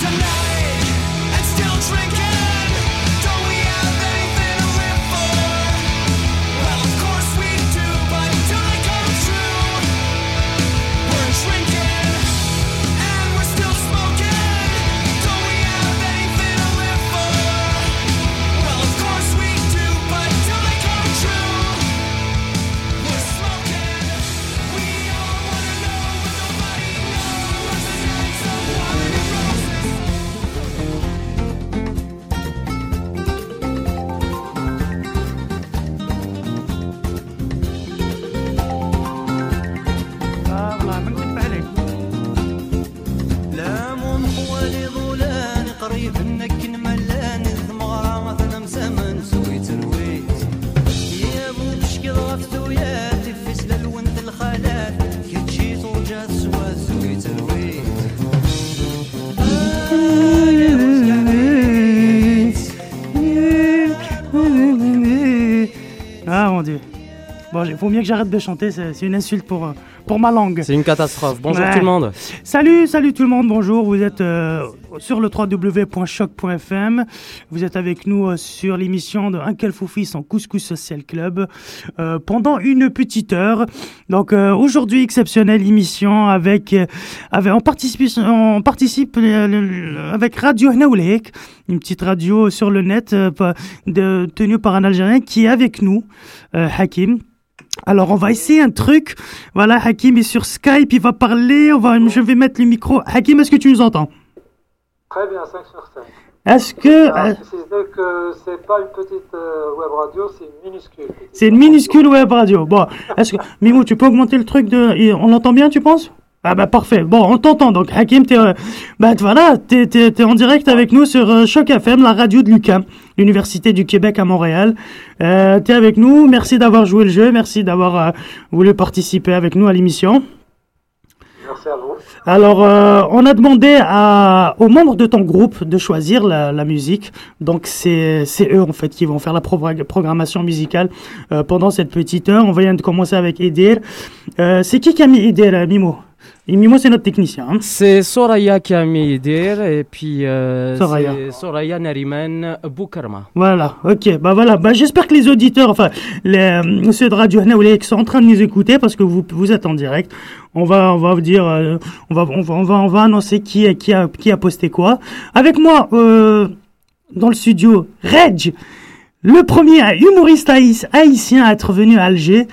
tonight il faut mieux que j'arrête de chanter, c'est une insulte pour, euh, pour ma langue. C'est une catastrophe. Bonjour tout le monde. Salut, salut tout le monde, bonjour. Vous êtes euh, sur le www.choc.fm. Vous êtes avec nous euh, sur l'émission de Uncle Foufis en Couscous Social Club pendant une petite heure. Donc aujourd'hui, exceptionnelle émission avec, avec on participe, on participe avec Radio Hnaoulek, une petite radio sur le net de, tenue par un Algérien qui est avec nous, Hakim. Alors on va essayer un truc. Voilà, Hakim est sur Skype, il va parler. On va, je vais mettre le micro. Hakim, est-ce que tu nous entends? Très bien, 5 sur 5. Est-ce que... Ah, c'est que c'est pas une petite euh, web radio, c'est une minuscule. C'est une minuscule web radio. Bon, est-ce que... Mimo, tu peux augmenter le truc de... On l'entend bien, tu penses? Ah bah parfait. Bon, on t'entend donc. Hakim, t'es, euh, bah voilà, t'es, t'es, en direct avec nous sur euh, Choc FM, la radio de l'UQAM, l'Université du Québec à Montréal. Euh, t'es avec nous. Merci d'avoir joué le jeu. Merci d'avoir euh, voulu participer avec nous à l'émission. Merci à vous. Alors, on a demandé à, aux membres de ton groupe de choisir la, la musique. Donc, c'est, c'est eux, en fait, qui vont faire la programmation musicale pendant cette petite heure. On vient de commencer avec Edir. c'est qui qui a mis Edir, Mimo? Et Mimo, c'est notre technicien. Hein. C'est Soraya qui a mis dire et puis euh, Soraya. Soraya Nariman Boukarma. Voilà, ok, bah voilà, bah j'espère que les auditeurs, enfin, les, euh, ceux de Radio qui sont en train de nous écouter parce que vous, vous êtes en direct. On va, on va vous dire, euh, on, va, on, va, on, va, on va annoncer qui, qui, a, qui a posté quoi. Avec moi, euh, dans le studio, Reg, le premier humoriste haïtien à être venu à Alger.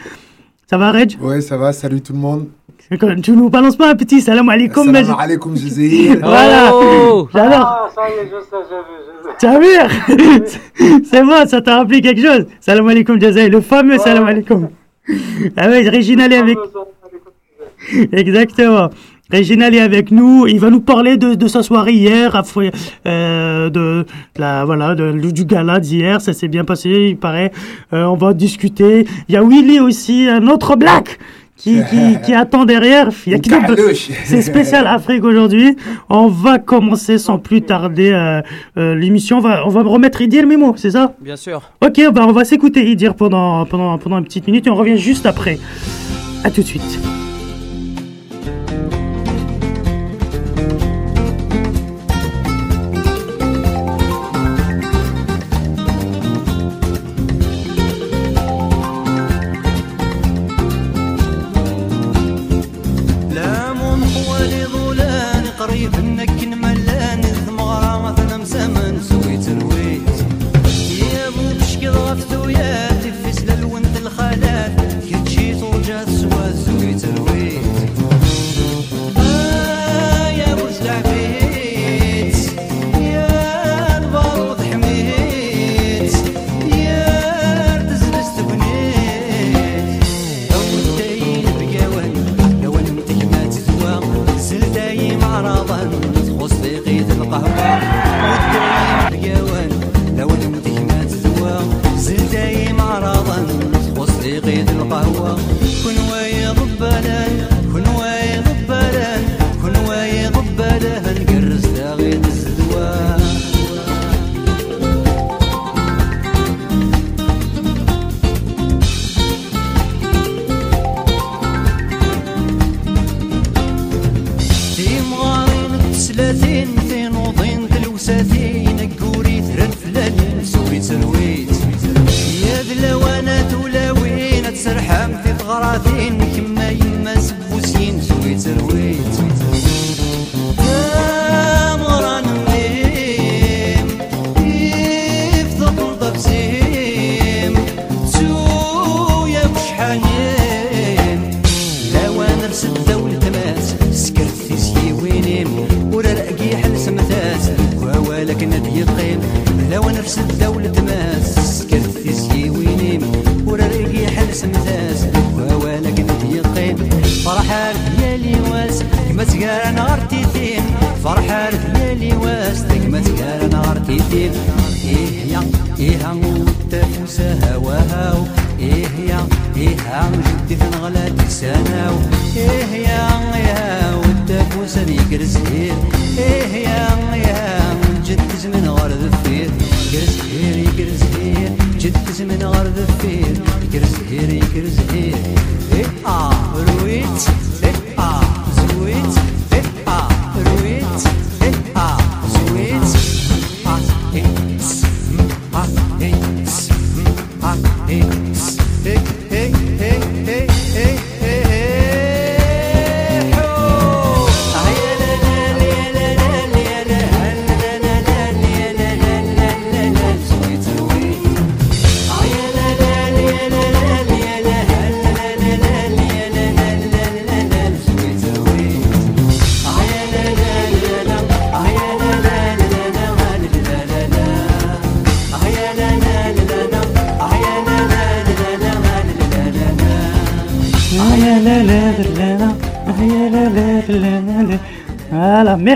Ça va, Reg? Ouais, ça va, salut tout le monde. Tu nous balances pas un petit salam alaikum. Salam alaikum, Voilà. Oh. Ah, ça y est, je sais, j'ai vu. C'est moi, ça t'a rappelé quelque chose. Salam alaikum, Jazair. Le fameux salam alaikum. Ah ouais, Réginal est avec. Exactement. Réginal est avec nous. Il va nous parler de, de sa soirée hier, euh, de la voilà, de, du gala d'hier. Ça s'est bien passé, il paraît. Euh, on va discuter. Il y a Willy aussi, un autre black qui, qui, qui, attend derrière. C'est spécial Afrique aujourd'hui. On va commencer sans plus tarder euh, euh, l'émission. On va, on va remettre Idir Mimo, c'est ça? Bien sûr. Ok, bah on va s'écouter Idir pendant, pendant, pendant une petite minute et on revient juste après. À tout de suite. واستك ما تكار نهار تيدين إيه يا إيه وتفوس هواهاو إيه يا إيه جدي تنغلا تساناو إيه يا يا وتفوس ذيك رزهير إيه يا يا جد زمن غار ذفير يكرزهير يكرزهير جد زمن غار ذفير يكرزهير يكرزهير إيه آه.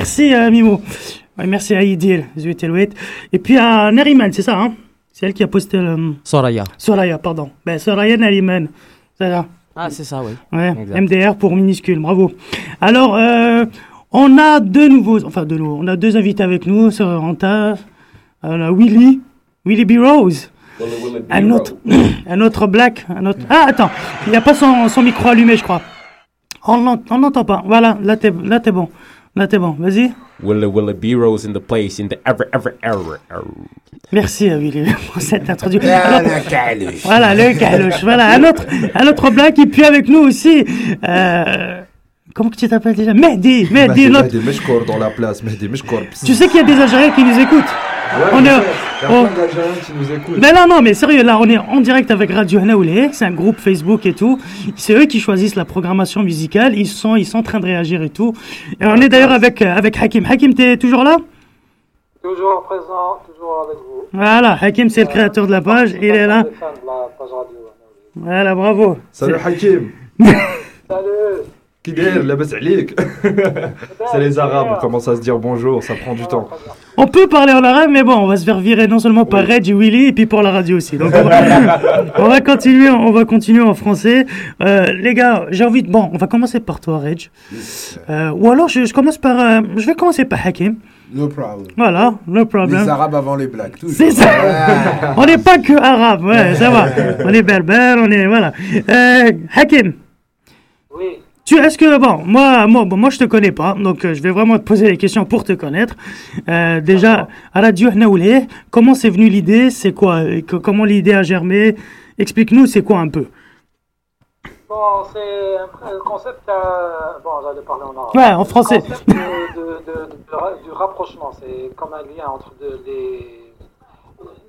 Merci euh, Mimo. Ouais, merci à Idil. Et puis à Neriman, c'est ça, hein? C'est elle qui a posté le. Soraya. Soraya, pardon. Ben, Soraya Neriman. C'est ça. Ah, c'est ça, oui. Ouais, Exact. MDR pour minuscule, bravo. Alors, euh, on a deux nouveaux, enfin deux nouveaux, on a deux invités avec nous, sur Ranta, on a Willy, Willy B. Rose, un autre, un autre black, un autre. Ah, attends, il n'y a pas son, son micro allumé, je crois. On on n'entend pas. Voilà, là t'es, là t'es bon. Là t'es bon. Vas-y. Willa Willa B-Rose in the place, in the ever, ever, ever. ever? Merci euh, Willy pour cette introduction. Voilà, le calouche. Voilà, un autre, un autre black et puis avec nous aussi. Euh, comment que tu t'appelles déjà? Mehdi, Mehdi, Mehdi, notre- Mehdi Meshkour dans la place, Mehdi Meshkour. Tu sais qu'il y a des Algériens qui nous écoutent. On est, Il y a on- plein d'Algériens qui nous écoutent. Mais non, non, mais sérieux, là, on est en direct avec Radio Hanaoulé, c'est un groupe Facebook et tout. C'est eux qui choisissent la programmation musicale, ils sont, ils sont en train de réagir et tout. Et on est d'ailleurs avec, euh, avec Hakim. Hakim, t'es toujours là? Toujours présent, toujours avec vous. Voilà, Hakim, c'est le créateur de la page, il est là. Les fans de la page radio. Voilà, bravo. Salut Hakim. Salut Qui dire, labas alik. C'est les Arabes, on commence à se dire bonjour, ça prend du temps. On peut parler en arabe, mais bon, on va se faire virer non seulement par Reg et Willy, et puis pour la radio aussi. Donc on va, on va continuer, on va continuer en français. Euh, les gars, j'ai envie de, bon, on va commencer par toi, Reg. Euh, ou alors je, je commence par, euh, je vais commencer par Hakim. No problem. Voilà, no problem. Les Arabes avant les Blacks, toujours. C'est ça. on n'est pas que arabe, ouais, ça va. On est berbère, on est voilà. Euh, Hakim, Oui, tu est-ce que bon, moi, moi, bon, moi, je te connais pas, donc euh, je vais vraiment te poser des questions pour te connaître. Euh, déjà, à Radio Hnaoulé, comment c'est venu l'idée? C'est quoi que- Comment l'idée a germé? Explique-nous, c'est quoi un peu? Bon, c'est un concept. euh, bon, j'allais parler en arabe. Ouais, en français. Le concept de, de- de- de ra- du rapprochement, c'est comme un lien entre les,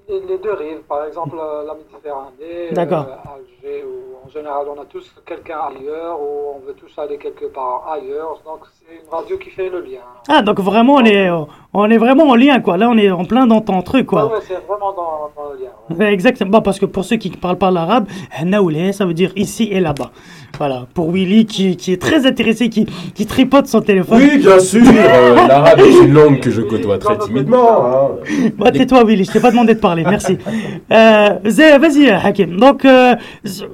les, les deux rives. Par exemple, euh, la Méditerranée, euh. Alger, où en général on a tous quelqu'un ailleurs, ou on veut tous aller quelque part ailleurs. Donc, c'est une radio qui fait le lien. Ah, donc vraiment, on est, on est vraiment en lien, quoi. Là, on est en plein dans ton truc, quoi. Ouais, ouais, c'est vraiment dans, dans le lien. ouais. Ouais, Exactement, parce que pour ceux qui ne parlent pas l'arabe, Hnaoulé, ça veut dire ici et là-bas. Voilà, pour Willy qui, qui est très intéressé, qui, qui tripote son téléphone. Oui, bien sûr. euh, L'arabe est une langue que je côtoie très timidement. hein. Bah, tais-toi, Willy, je t'ai pas demandé de parler, merci. Euh, vas-y, Hakim. Donc, euh,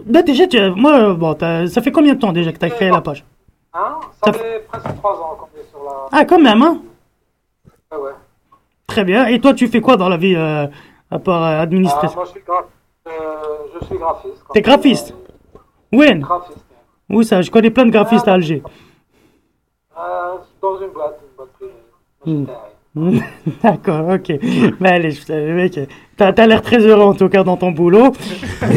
bah, déjà, tu- moi, euh, bon, ça fait combien de temps déjà que tu as créé la page Hein? Ça Ça fait presque trois ans qu'on est sur la. Ah, quand même, hein? Ouais, ouais. Très bien. Et toi, tu fais quoi dans la vie, euh, à part euh, Ah, administrer moi, je suis, gra- euh, je suis graphiste. T'es graphiste? When Graphiste. Où ça Je connais plein de graphistes à Alger. Dans une boîte, une boîte privée. D'accord, ok. Mais allez, je- le mec, t'as as, l'air très heureux en tout cas dans ton boulot.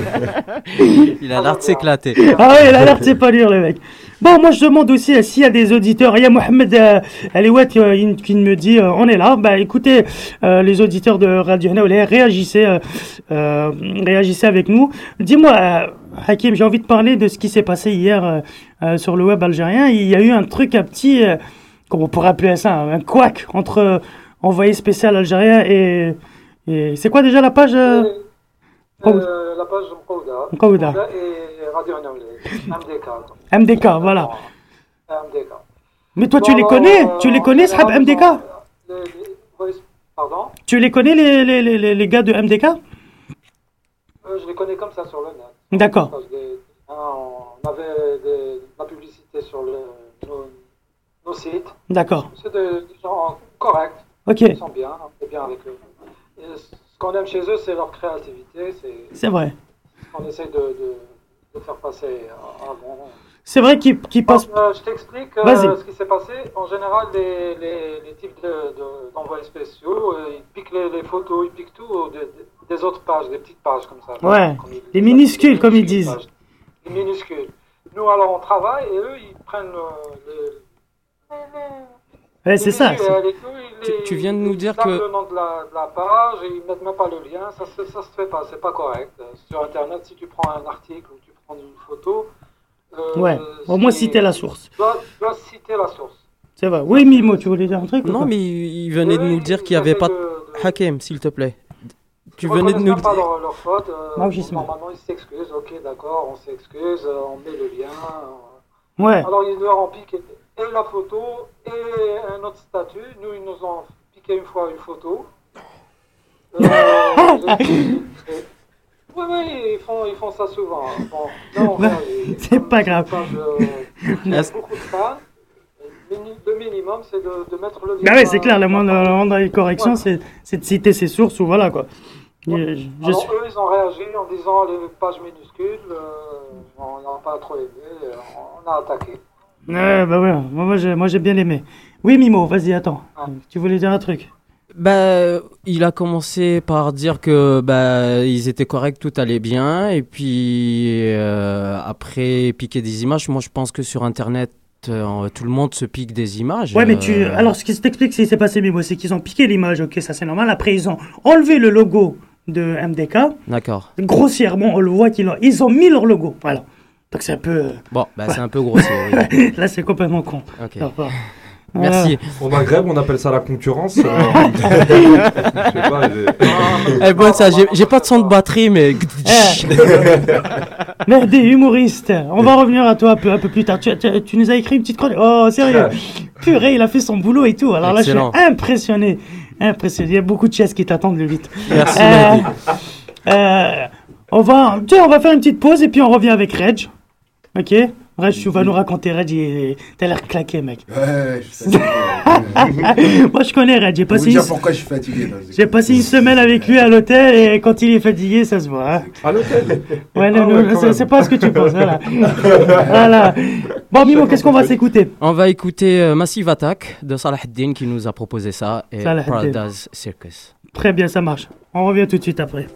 Il a l'air de s'éclater. Ah ouais, il a l'air de s'épanouir le mec. Bon, moi je demande aussi euh, s'il y a des auditeurs. Il y a Mohamed euh, euh, qui me dit euh, on est là. Bah écoutez, euh, les auditeurs de Radio Hanaoulé, réagissez, réagissez avec nous. Dis-moi, Hakim, j'ai envie de parler de ce qui s'est passé hier sur le web algérien. Il y a eu un truc, un petit, euh, comment on pourrait appeler ça, un couac entre euh, envoyé spécial algérien et Et c'est quoi déjà la page euh, euh, La page Mkouda. Mkouda. Et Radio MDK. MDK, voilà. MDK. Mais toi, tu les connais Tu les connais, Sahab MDK Pardon Tu les connais, les, les, les, les gars de MDK euh, Je les connais comme ça sur le net. D'accord. Hein, on avait de la publicité sur le, nos, sites. D'accord. C'est des gens corrects. Ok. Ils sont bien, on est bien avec eux. ce qu'on aime chez eux, c'est leur créativité. C'est vrai. On essaie de, de, de faire passer un bon c'est vrai qu'il qu passe. Euh, je t'explique euh, ce qui s'est passé. En général, les, les, les types d'envois spéciaux, euh, ils piquent les, les, photos, ils piquent tout des autres pages, des petites pages comme ça. Ouais, les minuscules, comme ils disent. Les minuscules. Nous, alors, on travaille et eux, ils prennent les. Ouais, c'est ça. Tu, tu, viens de nous dire que. le nom de la, de la, page et ils mettent même pas le lien. Ça, ça se fait pas, c'est pas correct. Sur Internet, si tu prends un article ou tu prends une photo, euh, ouais, au moins citer la source. Tu dois, dois citer la source. C'est vrai. Oui, Mimo, tu voulais dire un truc Non, mais il venait de nous dire qu'il n'y avait pas de... Hakem, s'il te plaît. Tu venais de nous dire. pas leur, leur faute. Euh, normalement, ils s'excusent. Ok, d'accord, on s'excuse, euh, on met le lien. Euh. Ouais. Alors, ils leur piqué et la photo et un autre statut. Nous, ils nous ont piqué une fois une photo. Euh, Oui, oui, ils font, ils font ça souvent. Bon, c'est pas grave. Il y a beaucoup de fans. Le minimum, c'est de, de, mettre le. Bah oui, c'est clair, le moindre des corrections, c'est de citer ses sources ou voilà quoi. Ouais. Je, Alors, eux, ils ont réagi en disant les pages minuscules, euh, on n'a pas trop aimé, on a attaqué. Ouais, bah ouais, moi j'ai bien aimé. Oui, Mimo, vas-y, attends. Ah. Tu voulais dire un truc? Bah, il a commencé par dire que bah ils étaient corrects, tout allait bien, et puis euh, après piquer des images. Moi, je pense que sur Internet, euh, tout le monde se pique des images. Ouais, mais tu. Euh, alors, ce qui s'explique, ce qui s'est passé, mais c'est qu'ils ont piqué l'image. Ok, ça c'est normal. Après, ils ont enlevé le logo de MDK. D'accord. Grossièrement, on le voit qu'ils ont, ils ont mis leur logo. Voilà. Donc c'est un peu. Bon, bah, c'est un peu grossier. Là, c'est complètement con. Ok. Merci. Au Maghreb, on appelle ça la concurrence. euh, Eh bon, ça, j'ai pas de son de batterie, mais. Merde, humoriste. On va revenir à toi un peu, un peu plus tard. Tu, tu, tu nous as écrit une petite chronique. Oh, sérieux. Purée, il a fait son boulot et tout. Alors là, je suis impressionné. Impressionné. Il y a beaucoup de chaises qui t'attendent le vite. Merci. Euh, euh, on va, tu sais, on va faire une petite pause et puis on revient avec Reg. Ok Reg, tu vas nous raconter Reg, t'as l'air claqué, mec. Ouais, je sais. Moi, je connais Reg. J'ai passé, une... pourquoi je suis fatigué. J'ai passé une semaine avec lui à l'hôtel et quand il est fatigué, ça se voit. Hein. À l'hôtel Ouais, non, ah non, c'est pas ce que tu penses. Voilà. voilà. Bon, Mimo, qu'est-ce qu'on va s'écouter On va écouter euh, Massive Attack de Salah Din qui nous a proposé ça et Paradise Circus. Très bien, ça marche. On revient tout de suite après.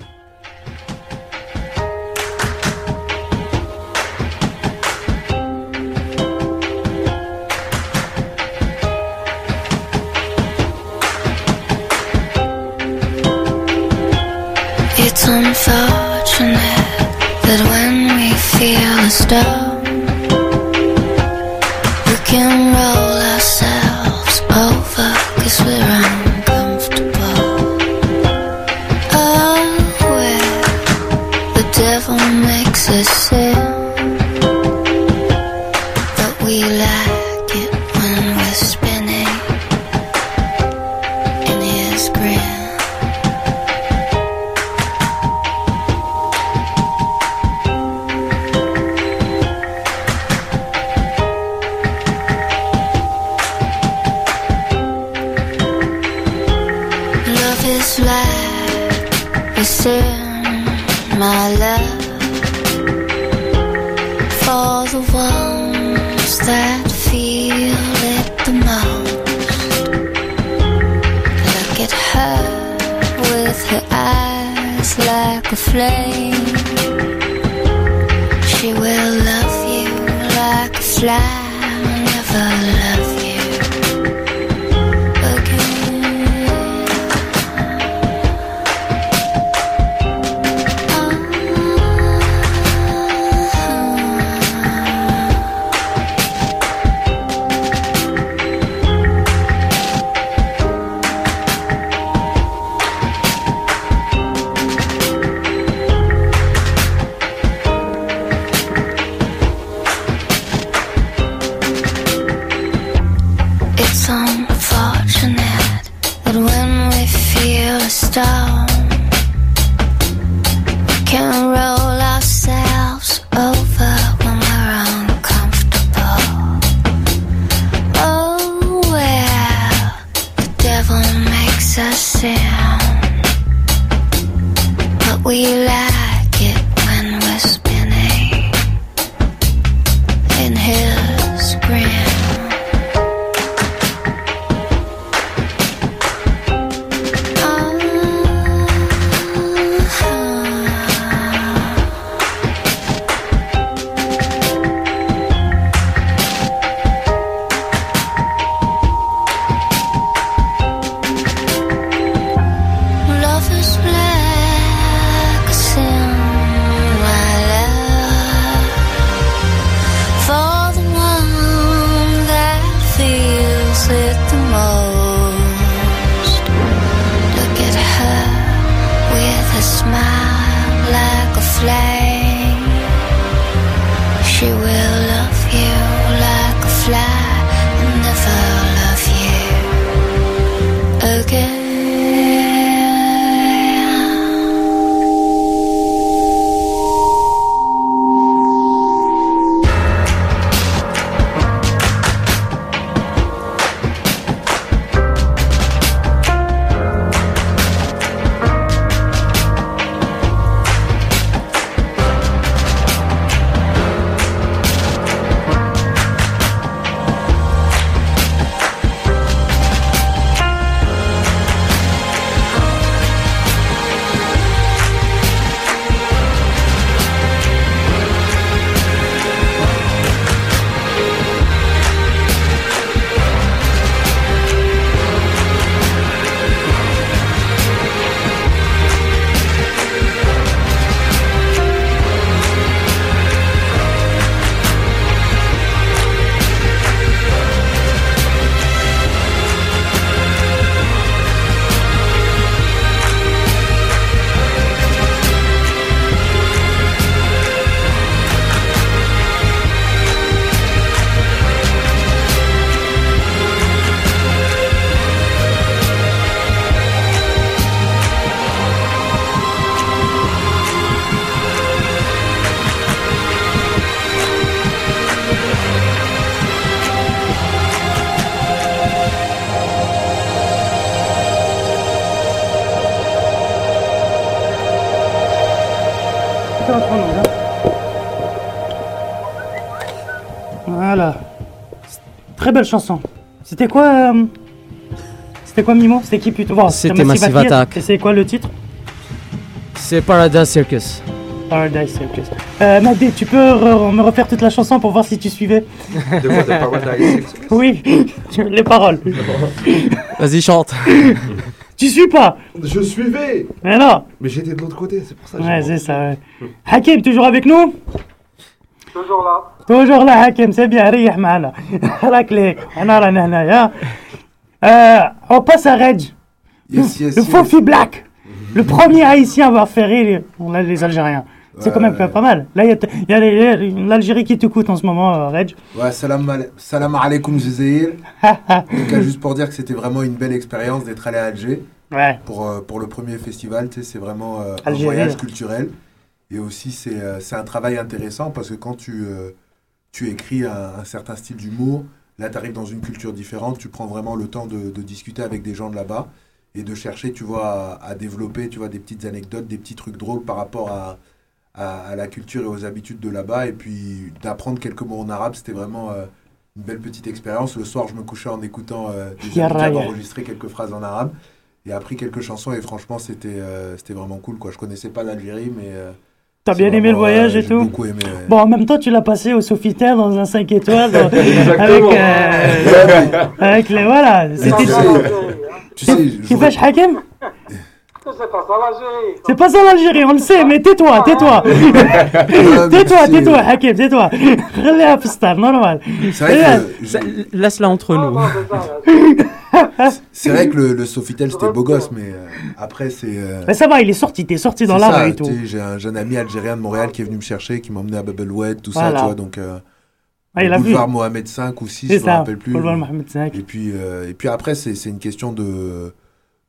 Down. Belle chanson. C'était quoi euh, C'était quoi Mimo? C'était qui plutôt? Bon, C'était Massive Attack. Et c'est quoi le titre? C'est Paradise Circus. Paradise Circus. Euh, Madé, tu peux re- me refaire toute la chanson pour voir si tu suivais? De quoi De Paradise Circus? Oui, les paroles. Vas-y, chante. Tu suis pas? Je suivais Mais non Mais j'étais de l'autre côté, c'est pour ça que Ouais, c'est ça, ouais. Hakim, toujours avec nous? Toujours là. toujours là Hakim, c'est bien, ريح معنا راك ليك انا رانا هنايا Euh, on passe à Reg. Yes, yes, le yes. Fofi Black. Le premier haïtien à avoir fait rire on a les Algériens. C'est quand même Ouais. pas mal. Là, il y a, il y a les- l'Algérie qui te coûte en ce moment, euh, Reg. Ouais, salam, al- salam alaikum Jazair. en tout cas, juste pour dire que c'était vraiment une belle expérience d'être allé à Alger Ouais. pour, euh, pour le premier festival. Tu sais, c'est vraiment euh, un Algérie. voyage culturel. Et aussi, c'est euh, c'est un travail intéressant parce que quand tu, euh, tu écris un, un certain style d'humour, là, tu arrives dans une culture différente, tu prends vraiment le temps de, de discuter avec des gens de là-bas et de chercher, tu vois, à, à développer, tu vois, des petites anecdotes, des petits trucs drôles par rapport à, à, à la culture et aux habitudes de là-bas. Et puis, d'apprendre quelques mots en arabe, c'était vraiment euh, une belle petite expérience. Le soir, je me couchais en écoutant euh, des enregistré quelques phrases en arabe et appris quelques chansons. Et franchement, c'était euh, c'était vraiment cool, quoi. Je connaissais pas l'Algérie, mais... euh, T'as bien aimé le voyage euh, et j'ai tout beaucoup aimé, ouais. Bon, en même temps, tu l'as passé au Sofitel dans un 5 étoiles. dans- avec, euh, avec les. Voilà. C'était. tu sais, tu sais, je Tu fais Hakim C'est pas ça l'Algérie. C'est pas ça l'Algérie, on le sait, mais tais-toi, tais-toi. mais tais-toi, tais-toi, Hakim, tais-toi. Que, Ça- je- Laisse-la entre Ah, nous. C'est vrai que le, le Sofitel, c'était beau gosse, mais euh, après, c'est... euh, Mais ça va, il est sorti, t'es sorti dans la rue et tout. J'ai un jeune ami algérien de Montréal qui est venu me chercher, qui m'a emmené à Babelwed, tout ça, tu vois, donc... euh, Ah, il boulevard Mohamed V ou 6, je C'est me rappelle plus. Boulevard Mohamed V. Et puis, et puis après, c'est une question de-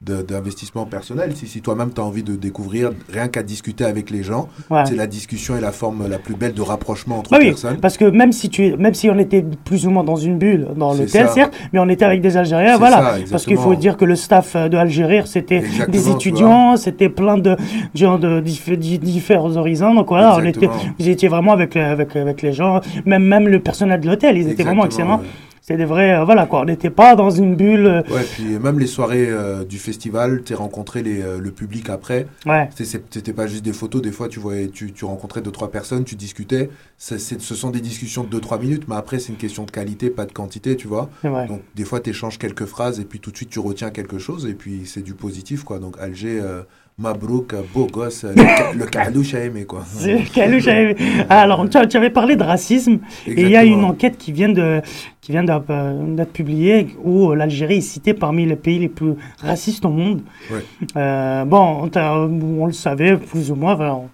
d'investissement personnel. Si, si toi-même tu as envie de découvrir, rien qu'à discuter avec les gens, Ouais. c'est la discussion est la forme la plus belle de rapprochement entre Bah oui, personnes. parce que même si tu même si on était plus ou moins dans une bulle dans l'hôtel certes, mais on était avec des Algériens, voilà. ça, parce qu'il faut dire que le staff euh, de Algérie c'était des tu étudiants, c'était plein de gens de dif- di- différents horizons. Donc voilà, on était, vous étiez vraiment avec les- avec avec les gens, même même le personnel de l'hôtel, ils étaient vraiment excellents. C'était des vrais, euh, voilà quoi. On n'était pas dans une bulle. euh, Ouais, puis même les soirées euh, du festival, tu rencontré les, euh, le public après. Ouais. C'est- c'est- C'était pas juste des photos, des fois tu voyais, tu, tu rencontrais deux trois personnes, tu discutais. C'est- c'est- ce sont des discussions de 2-3 minutes, mais après c'est une question de qualité, pas de quantité, tu vois. C'est. Donc des fois tu échanges quelques phrases et puis tout de suite tu retiens quelque chose et puis c'est du positif quoi. Donc Alger, euh, Mabrouk, euh, beau gosse, euh, le, le a aimé quoi. C'est Kalou, j'avais- Ah, Alors, tu, tu avais parlé de racisme et il y a une enquête qui vient de qui vient d'être euh, publiée où l'Algérie est citée parmi les pays les plus racistes au monde. Ouais. Euh, bon, on, le savait plus ou moins. voilà, on,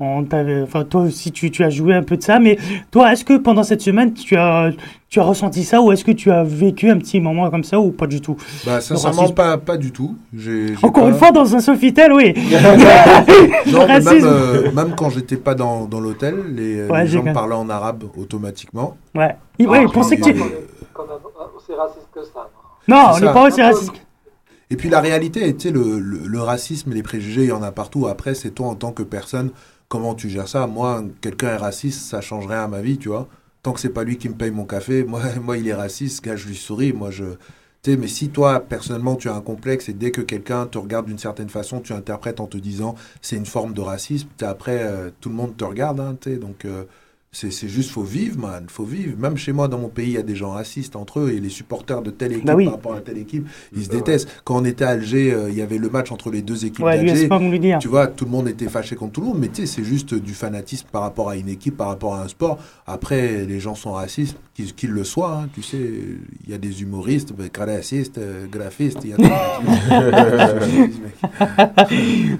on enfin, toi aussi, tu, tu as joué un peu de ça. Mais toi, est-ce que pendant cette semaine, tu as tu as ressenti ça ou est-ce que tu as vécu un petit moment comme ça ou pas du tout? Bah sincèrement pas, pas du tout. J'ai- j'ai Encore pas- une fois, dans un Sofitel, oui. Non, mais même, racisme. euh, même quand j'étais pas dans, dans l'hôtel, les, Ouais, les j'ai gens parlaient en arabe automatiquement. Ouais. Il, ouais, il pensait que tu. On est quand même aussi raciste que ça. non C'est on n'est pas aussi raciste. Et puis la réalité, sais, le, le, le racisme, les préjugés, il y en a partout. Après, c'est toi en tant que personne, comment tu gères ça? Moi, quelqu'un est raciste, ça change rien à ma vie, tu vois. Tant que c'est pas lui qui me paye mon café, moi, moi il est raciste, gars, je lui souris. Moi, je. Mais si toi, personnellement, tu as un complexe et dès que quelqu'un te regarde d'une certaine façon, tu interprètes en te disant c'est une forme de racisme, après, euh, tout le monde te regarde, hein, tu. Donc, euh, c'est c'est juste, faut vivre, man. Faut vivre. Même chez moi, dans mon pays, il y a des gens racistes entre eux et les supporters de telle équipe Bah oui. par rapport à telle équipe, ils se détestent. Quand on était à Alger, euh, il y avait le match entre les deux équipes Ouais, d'Alger. Tu vois, tout le monde était fâché contre tout le monde, mais tu sais, c'est juste du fanatisme par rapport à une équipe, par rapport à un sport. Après, les gens sont racistes, qu'ils qu'ils le soient. hein. Tu sais, il y a des humoristes, ben, racistes, euh, graphistes, il y a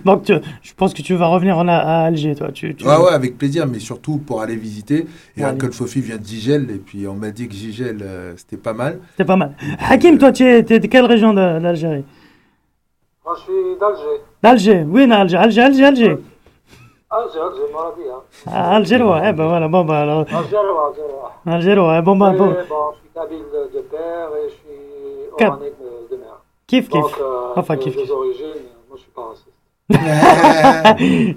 Donc, tu- je pense que tu vas revenir en, à Alger, toi. Tu, tu- Ouais, ouais, avec plaisir, mais surtout pour aller visiter. Et Ouais, Uncle Fofi vient de Gigel, et puis on m'a dit que Gigel, euh, c'était pas mal. C'est pas mal. Hakim, toi, tu es, t'es de quelle région de- d'Algérie? Moi, je suis d'Alger. D'Alger. Oui, non, Alger, Alger, Alger, Alger. Alger, Alger, Maradi. Hein. Ah, Algérois, eh ben voilà, bon, bah alors. Algérois, Algérois. Algérois, eh, bon, bah, Et bon. bon, je suis kabyle de père et je suis Cap- oranais de, de mère. Kiff, kiff. Donc, euh, Enfin, kiff. origines, moi, je suis pas raciste.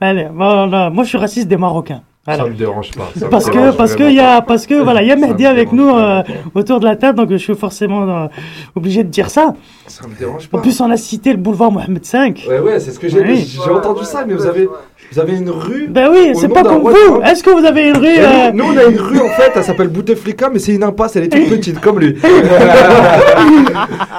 Allez, bon, non, moi, je suis raciste des Marocains. Voilà. Ça me dérange pas. me Parce que, dérange parce que, y a, pas. parce que, voilà, il y a Ça me Mehdi avec nous euh, autour de la table, donc je suis forcément euh, obligé de dire ça. Ça me dérange En pas. plus, on a cité le boulevard Mohamed V. Ouais, ouais, c'est ce que j'ai Oui. j'ai entendu ça, mais vous avez, vous avez une rue. Ben oui, c'est pas comme vous. Est-ce que vous avez une rue Et euh, nous, nous, on a une rue en fait, elle s'appelle Bouteflika, mais c'est une impasse, elle est toute petite, comme lui.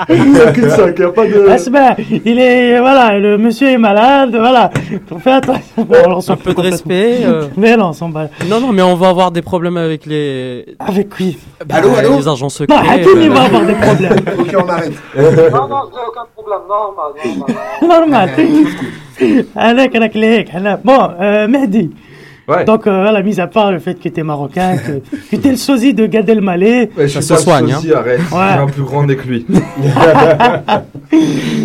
C'est qu'une cinq, y a pas de. Ah, c'est bien. Il est, voilà, le monsieur est malade, voilà. On fait attention. Bon, alors, on Un peu de respect. euh. Mais non, on s'en bat. Non, non, mais on va avoir des problèmes avec les, Avec qui? Bah, Allô, allô? les agents secrets. Non, Hakim, il euh. va avoir des problèmes. ok, on arrête. non, non, aucun problème. Normal, normal. Normal. Avec, avec les voilà. Bon, euh, Mehdi. Ouais. Donc, euh, voilà, mis à part le fait que t'es marocain, que, que t'es le sosie de Gad Elmaleh. Ouais, je suis Ça pas se soigne, arrête. Ouais. Un plus grand nez que lui.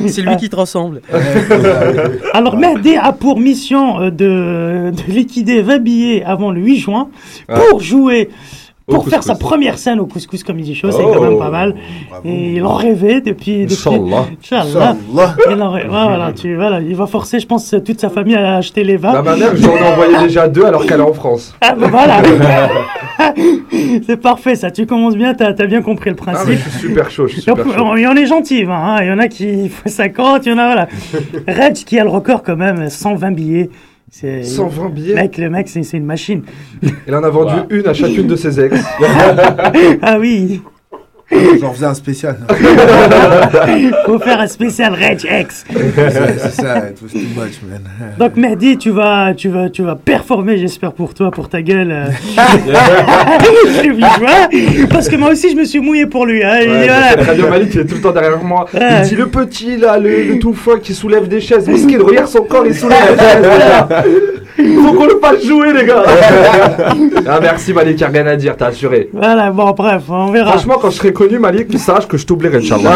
C'est lui qui te ressemble. Alors, Mehdi a pour mission euh, de, de liquider 20 billets avant le 8 juin pour jouer, Pour faire sa première scène au couscous Comedy Show. C'est quand même Oh. pas mal. Bravo. Et il en rêvait depuis. depuis Inch'Allah. Inch'Allah. Il en voilà, tu, voilà, il va forcer, je pense, toute sa famille à acheter les vins. Bah, ma mère, j'en ai envoyé déjà deux alors qu'elle est en France. Ah, bah, voilà. c'est parfait, ça. Tu commences bien, t'as as bien compris le Ah, mais principe. je suis super chaud, je suis super chaud. Il y en a gentil, hein. Il y en a qui font 50, il y en a, voilà. Reg qui a le record quand même, 120 billets. C'est- 120 billets. Mec, le mec, c'est c'est une machine. Il en a vendu une à chacune de ses ex. Ah oui, J'en faisais un spécial. faut faire un spécial Reg X. c'est ça, it was too much, man. Donc Mehdi, tu vas, tu vas, tu vas performer, j'espère pour toi, pour ta gueule. euh. Le 8 juin, parce que moi aussi, je me suis mouillé pour lui. Hein. Il Ouais, voilà. c'est Radio Malik, il est tout le temps derrière moi. Ouais. Il dit le petit là, le, le tout fin qui soulève des chaises. Miskin, regarde son corps, il soulève des chaises. Regarde. Faut qu'on le fasse jouer, les gars. ah, merci Malik, y'a rien à dire, t'as assuré. Voilà, bon, bref, on verra. Franchement, quand je serai connu, Malik, sache que je t'oublierai, Inch'Allah.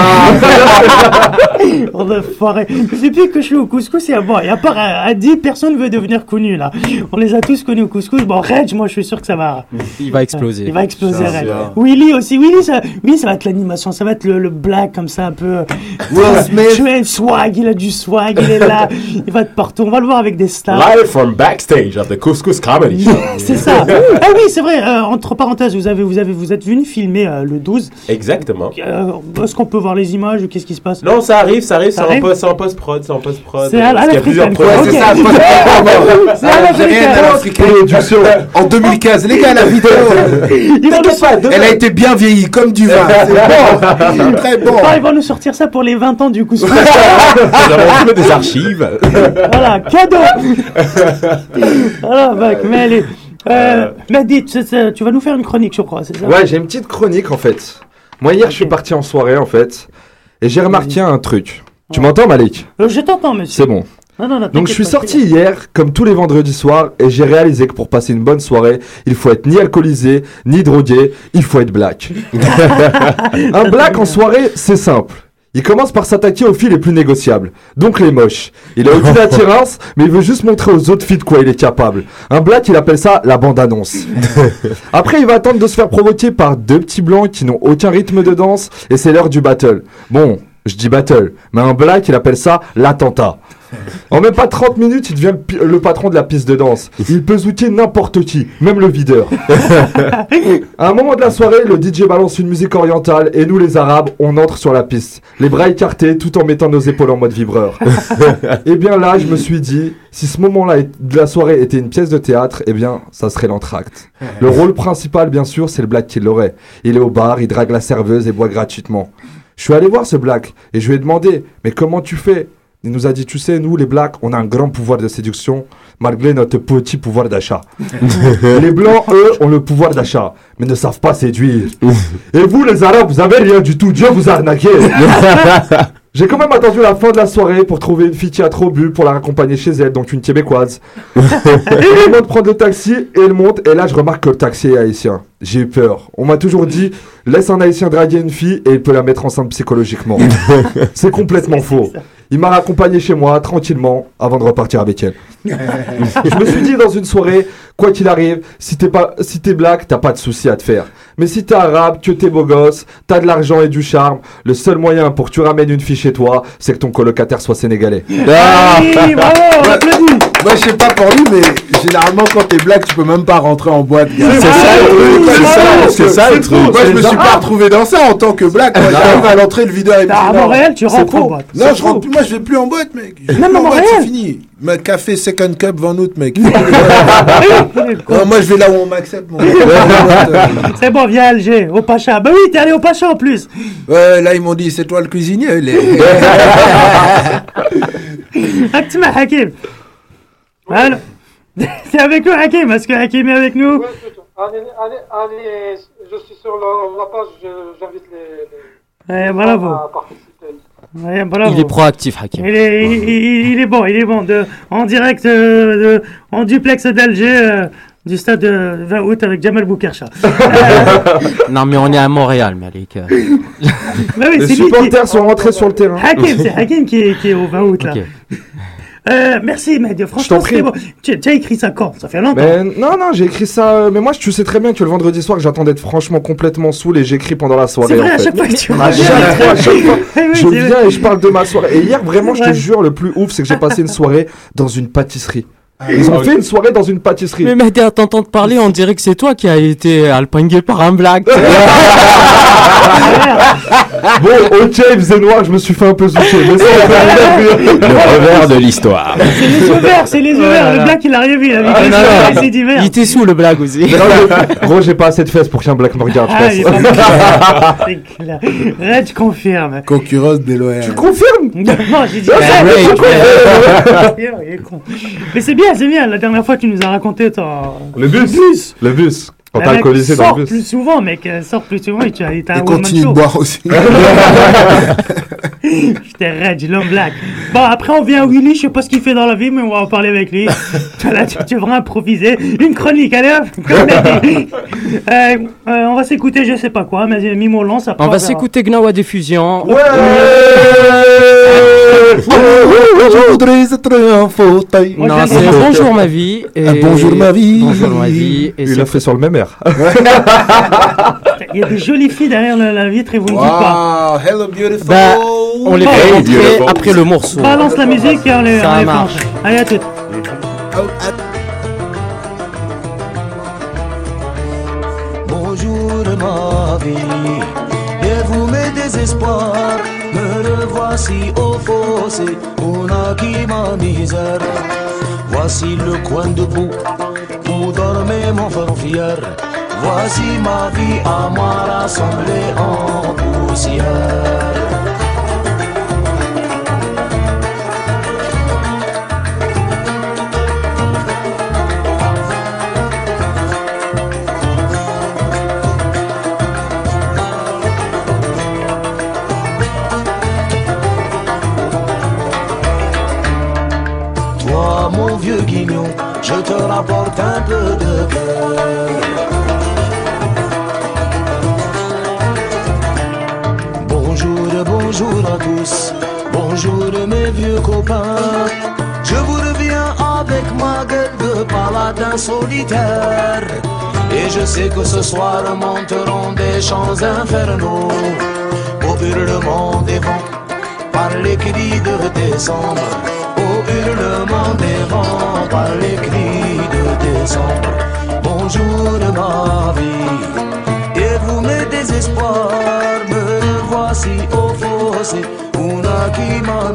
On a foiré. Depuis que je suis au couscous, et à, bon, et à part à, 10 personne veut devenir connu là. On les a tous connus au couscous. Bon, Reg, moi je suis sûr que ça va. Il va exploser. Il va exploser, Ça, Reg. Willy aussi. Willy ça, Willy, ça va être l'animation. Ça va être le, le black comme ça, un peu. Will Smith. Tu es swag, il a du swag, il est là. il va être partout. On va le voir avec des stars. Live from backstage of the Couscous Comedy Show. C'est ça. ah oui, c'est vrai. euh, entre parenthèses, vous avez, vous avez, vous êtes venu filmer euh, le 12. Exactement. Euh, Est-ce qu'on peut voir les images ou qu'est-ce qui se passe? Non, ça arrive, ça arrive, Ça c'est en post-prod, c'est en post-prod. C'est à la- l'africaine. En 2015, les gars, la vidéo. Elle a été bien vieillie, comme du vin. C'est bon. C'est très bon. Ils vont nous sortir ça pour les 20 ans du couscous. Nous avons des archives. voilà, cadeau. Voilà, mec, mais allez. Euh, mais dites, c'est- c'est- tu vas nous faire une chronique, je crois, c'est ça Ouais, j'ai une petite chronique en fait. Moi, hier, je suis parti en soirée en fait. Et j'ai remarqué un truc. Tu m'entends, Malik Euh, Je t'entends, monsieur. C'est bon. Non, non, non, Donc je suis sorti hier, comme tous les vendredis soirs, et j'ai réalisé que pour passer une bonne soirée, il faut être ni alcoolisé, ni drogué, il faut être black. un black en soirée, c'est simple. Il commence par s'attaquer aux filles les plus négociables, donc les moches. Il a aucune attirance, mais il veut juste montrer aux autres filles de quoi il est capable. Un black, il appelle ça la bande-annonce. Après, il va attendre de se faire provoquer par deux petits blancs qui n'ont aucun rythme de danse, et c'est l'heure du battle. Bon, je dis battle, mais un black, il appelle ça l'attentat. En même pas 30 minutes, il devient le, patron de la piste de danse. Il peut zouker n'importe qui, même le videur. à un moment de la soirée, le DJ balance une musique orientale et nous, les Arabes, on entre sur la piste. Les bras écartés tout en mettant nos épaules en mode vibreur. et bien là, je me suis dit, si ce moment-là de la soirée était une pièce de théâtre, eh bien, ça serait l'entracte. Le rôle principal, bien sûr, c'est le black qui l'aurait. Il est au bar, il drague la serveuse et boit gratuitement. Je suis allé voir ce black et je lui ai demandé, mais comment tu fais? Il nous a dit, tu sais, nous les blacks, on a un grand pouvoir de séduction malgré notre petit pouvoir d'achat. les blancs, eux, ont le pouvoir d'achat, mais ne savent pas séduire. et vous, les arabes, vous avez rien du tout, Dieu vous a arnaqué. J'ai quand même attendu la fin de la soirée pour trouver une fille qui a trop bu pour la raccompagner chez elle, donc une québécoise. Elle monte prendre le taxi et elle monte, et là je remarque que le taxi est haïtien. J'ai eu peur. On m'a toujours dit, laisse un haïtien draguer une fille et il peut la mettre enceinte psychologiquement. C'est complètement faux. Il m'a raccompagné chez moi tranquillement avant de repartir avec elle. je me suis dit dans une soirée, quoi qu'il arrive, si t'es pas, si t'es black, t'as pas de souci à te faire. Mais si t'es arabe, que t'es beau gosse, t'as de l'argent et du charme, le seul moyen pour que tu ramènes une fille chez toi, c'est que ton colocataire soit sénégalais. Ah oui, bravo, on applaudit. Moi, je sais pas pour lui, mais généralement, quand t'es black, tu peux même pas rentrer en boîte. C'est ça, C'est bravo. ça, c'est ça, le truc. Moi, je me suis pas retrouvé dans ça en tant que black. Moi, j'arrive à l'entrée, le videur est Ah, À non, Montréal, tu rentres en boîte. Non, je rentre plus. Moi, je vais plus en boîte, mec. Même en boîte, Montréal. c'est fini. Ma café second cup 20 août, mec. Non, moi, je vais là où on m'accepte, mon. C'est bon, viens à Alger, au Pacha. Bah oui, t'es allé au Pacha en plus. Ouais, là, ils m'ont dit, c'est toi le cuisinier. Les... Hakim. Allô C'est avec nous, Hakim. Est-ce que Hakim est avec nous. Allez, allez, allez, je suis sur la, la page, je- j'invite les, les bravo. à participer. Bravo. Il est proactif, Hakim. Il est, il, il- il est bon, il est bon. De, en direct, euh, de, en duplex d'Alger, euh, du stade de 20 août avec Jamal Boukercha. Non, mais on est à Montréal, Malik. Bah oui, Les qui... supporters sont rentrés sur le terrain. Hakim, c'est Hakim qui est, qui est au 20 août là. Euh, merci. Je Franchement, c'était bon. Tu, tu as écrit ça quand? Ça fait longtemps. Mais non, non, j'ai écrit ça. euh, Mais moi, tu sais très bien que le vendredi soir, que j'attendais d'être franchement complètement saoul et j'écris pendant la soirée. C'est vrai, en à fait. chaque fois que tu À chaque fois, à chaque fois, Oui, je c'est viens et je parle de ma soirée. Et hier, vraiment, je te Ouais. jure, le plus ouf, c'est que j'ai passé une soirée dans une pâtisserie. Ils ont fait une soirée dans une pâtisserie. Mais mec, à t'entendre parler, on dirait que c'est toi qui as été alpingué par un black. Bon, ok, il faisait noir, je me suis fait un peu zoucher. mais c'est- Le revers de l'histoire. C'est les yeux verts, c'est les yeux Ouais, verts. voilà. Le black, il a rien vu. Il Ah, il était sous le blague aussi. Gros, j'ai pas assez de fesses pour qu'un black me regarde, Ah, je pense. C'est clair. Red confirme. Concurrence des l'OR. Tu confirmes? Non, j'ai dit. Red, Il est con. Mais c'est bien, c'est bien. La dernière fois, tu nous as raconté ton. Le bus bus. Le bus Quand Le t'as alcoolisé dans sort le bus. plus souvent, mec. euh, Sort plus souvent et tu as Et continue de boire aussi. J'étais raide, l'homme black. Bon, après, on vient à Willy, je sais pas ce qu'il fait dans la vie, mais on va en parler avec lui. Là, tu, tu devrais improviser une chronique, allez hop comme. Euh, euh, On va s'écouter, je sais pas quoi, mais Mimo lance après. On va verra. s'écouter Gnawa Diffusion. Je voudrais être un fauteuil. Non, c'est. Bonjour ma vie. Et... Bonjour ma vie. Bonjour ma vie. Et Il a fait sur le même air. Il y a des jolies filles derrière la, la vitre et vous ne dites pas. Wow, hello beautiful. Bah, on les fait Hey, beautiful. après le morceau. Balance la musique et on les, Ça on les marche. planche. Allez, à toutes. Oh, Bonjour ma vie, et vous mes désespoirs, me revoici au fossé, on a qui ma misère. Voici le coin de boue où dormait mon fier. Voici ma vie à moi rassemblée en poussière. Toi, mon vieux guignon, je te rapporte un peu de cœur. Vieux copains. Je vous reviens avec ma gueule de paladin solitaire. Et je sais que ce soir monteront des chants infernaux au hurlement des vents par les cris de décembre, au hurlement des vents, par les cris de décembre. Bonjour ma vie, et vous mes désespoirs, me voici au fossé, qui ma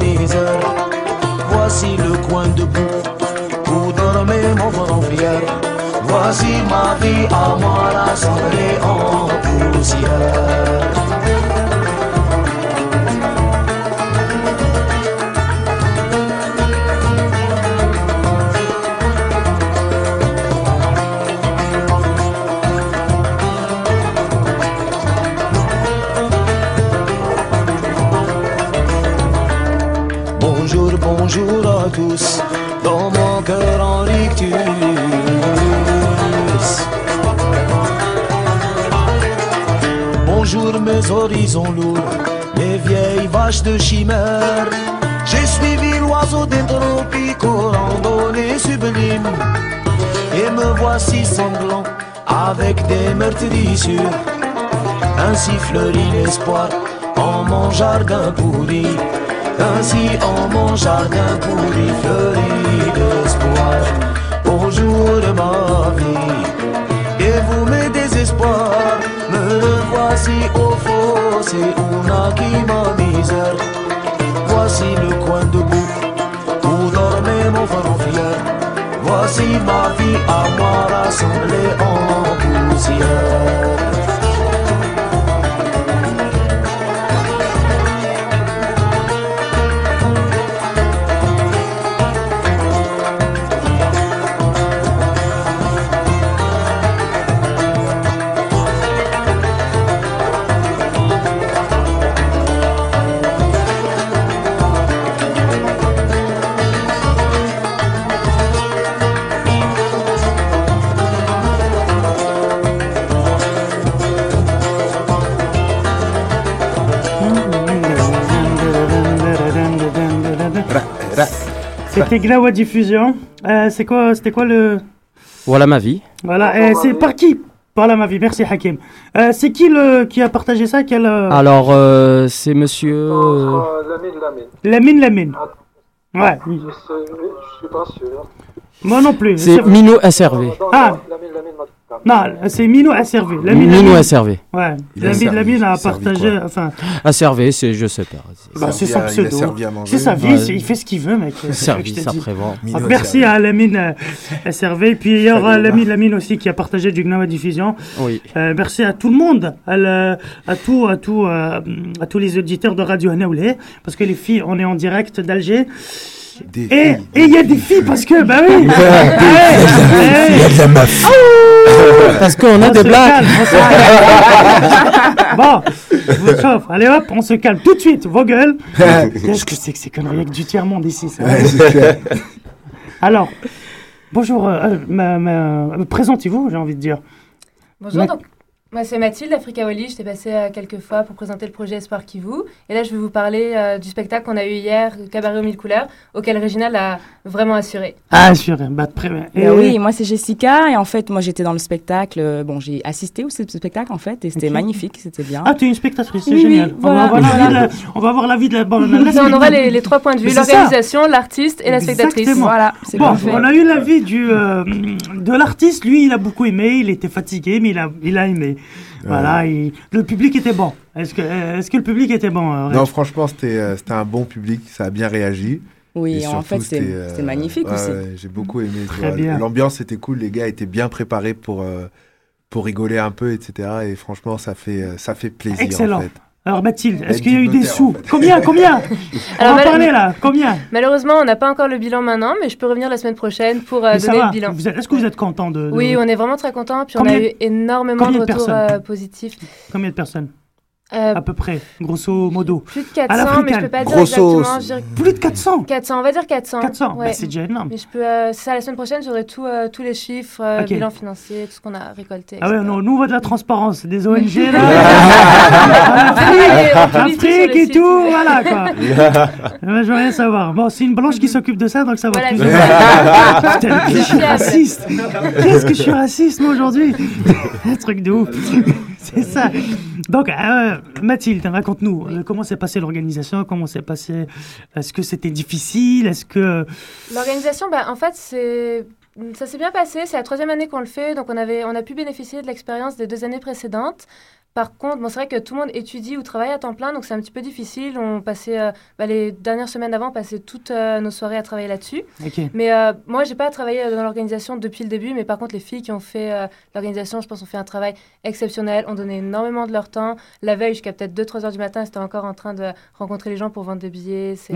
de chimère. J'ai suivi l'oiseau des tropiques aux randonnées sublimes. Et me voici sanglant avec des meurtrissures. Ainsi fleurit l'espoir en mon jardin pourri. Ainsi en mon jardin pourri fleurit l'espoir. Bonjour ma vie, et vous mes désespoirs, me voici au fossé, on a qui ma coin de boue où dormait mon fier. Voici ma vie à moi rassemblée en poussière. C'était Gnawa Diffusion. Euh, c'est quoi, c'était quoi le. Voilà ma vie. Voilà, et c'est par qui? Par là, ma vie, merci Hakim. Euh, c'est qui le qui a partagé ça? Quel, euh, Alors, euh, c'est monsieur. euh, Euh, Lamine, Lamine. Lamine Lamine. Ouais, oui. Je, sais- je suis pas sûr. moi non plus. C'est C'est- Mino SRV. Non, non, Ah. Lamine, Lamine Non, c'est Mino SRV. Lamine Mino Lamine. SRV. Ouais, Il a Lamine servi- Lamine a servi partagé. Enfin, SRV, c'est, je sais pas. bah, c'est servi son pseudo. servi. C'est sa vie, Ouais. il fait ce qu'il veut, mec. C'est ça que je Service te dis. après-vent. Mino Donc, a merci servi. à Lamine euh, SRV. Puis il y aura Lamine Lamine aussi qui a partagé du Gnawa Diffusion. Oui. Euh, merci à tout le monde, à, le- à, tout, à, tout, euh, à tous les auditeurs de Radio Hanaoulé, parce que les filles, on est en direct d'Alger. Des Et il y a des filles parce que, bah oui. Il y a de la maf. Parce qu'on a des blagues. bon, je vous chauffe. Allez hop, on se calme tout de suite. Vos gueules. Qu'est-ce que c'est que ces conneries avec du tiers-monde ici ça. Alors, bonjour. euh, euh, ma- ma- euh, Présentez-vous, j'ai envie de dire. Bonjour, donc moi c'est Mathilde, Africa Wally. J'étais passée euh, quelques fois pour présenter le projet Espoir qui vous. Et là, je vais vous parler euh, du spectacle qu'on a eu hier, Cabaret aux mille couleurs, auquel Réginal a vraiment assuré. Ah, sûr, bah, très bien. Euh, oui, moi c'est Jessica et en fait moi j'étais dans le spectacle. euh, Bon, j'ai assisté au spectacle en fait et c'était magnifique, c'était bien. Ah, tu es une spectatrice, c'est Oui, oui, génial. voilà, on, va avoir la vie de la- on va avoir la vie de la on aura les, les trois points de vue l'organisation, l'artiste et la spectatrice. Exactement. Voilà, c'est Bon, parfait. on a eu l'avis du euh, de l'artiste. Lui, il a beaucoup aimé. Il était fatigué, mais il a, il a aimé. Voilà, il- le public était bon. Est-ce que, est-ce que le public était bon euh, Non, franchement, c'était euh, c'était un bon public, ça a bien réagi. Oui, Et en fait c'était euh, magnifique ouais, aussi. ouais, J'ai beaucoup aimé. L'ambiance était cool, les gars étaient bien préparés pour, euh, pour rigoler un peu, etc. Et franchement, ça fait, euh, ça fait plaisir. Excellent. En fait. Alors Mathilde, est-ce qu'il y a eu des sous en fait. Combien, combien On Alors, va mal- parler là. Combien Malheureusement, on n'a pas encore le bilan maintenant, mais je peux revenir la semaine prochaine pour euh, donner va. le bilan. Vous êtes- Est-ce que vous êtes content de, de- Oui, on est vraiment très contents. Puis Combien- on a eu énormément combien de retours euh, positifs. combien de personnes Euh, à peu près, grosso modo plus de À 400, mais je peux pas dire Grosso, exactement. Je Plus de 400 400, on va dire 400. 400 ouais. Bah, C'est déjà énorme. Mais je peux, euh, ça, la semaine prochaine, j'aurai tout, euh, tous les chiffres, euh, Ok. bilan financier, tout ce qu'on a récolté. Ah ouais, non, nous on voit de la transparence, des ONG Ouais, là, Afrique et tout, voilà quoi. Je veux rien savoir. Bon, c'est une blanche qui s'occupe de ça, donc ça va Voilà, plus. Putain, je suis raciste. Qu'est-ce que je suis raciste moi aujourd'hui? Un truc de ouf. C'est ça. Donc, euh, Mathilde, raconte-nous euh, comment s'est passée l'organisation, comment s'est passé. Est-ce que c'était difficile Est-ce que L'organisation, bah, en fait, c'est... ça s'est bien passé. C'est la troisième année qu'on le fait, donc on, avait... on a pu bénéficier de l'expérience des deux années précédentes. Par contre, bon, c'est vrai que tout le monde étudie ou travaille à temps plein, donc c'est un petit peu difficile. On passait, euh, bah, les dernières semaines avant, on passait toutes euh, nos soirées à travailler là-dessus. Mais euh, moi, j'ai pas travaillé euh, dans l'organisation depuis le début, mais par contre, les filles qui ont fait euh, l'organisation, je pense, ont fait un travail exceptionnel. On donnait énormément de leur temps. La veille, jusqu'à peut-être 2-3 heures du matin, c'était encore en train de rencontrer les gens pour vendre des billets. C'est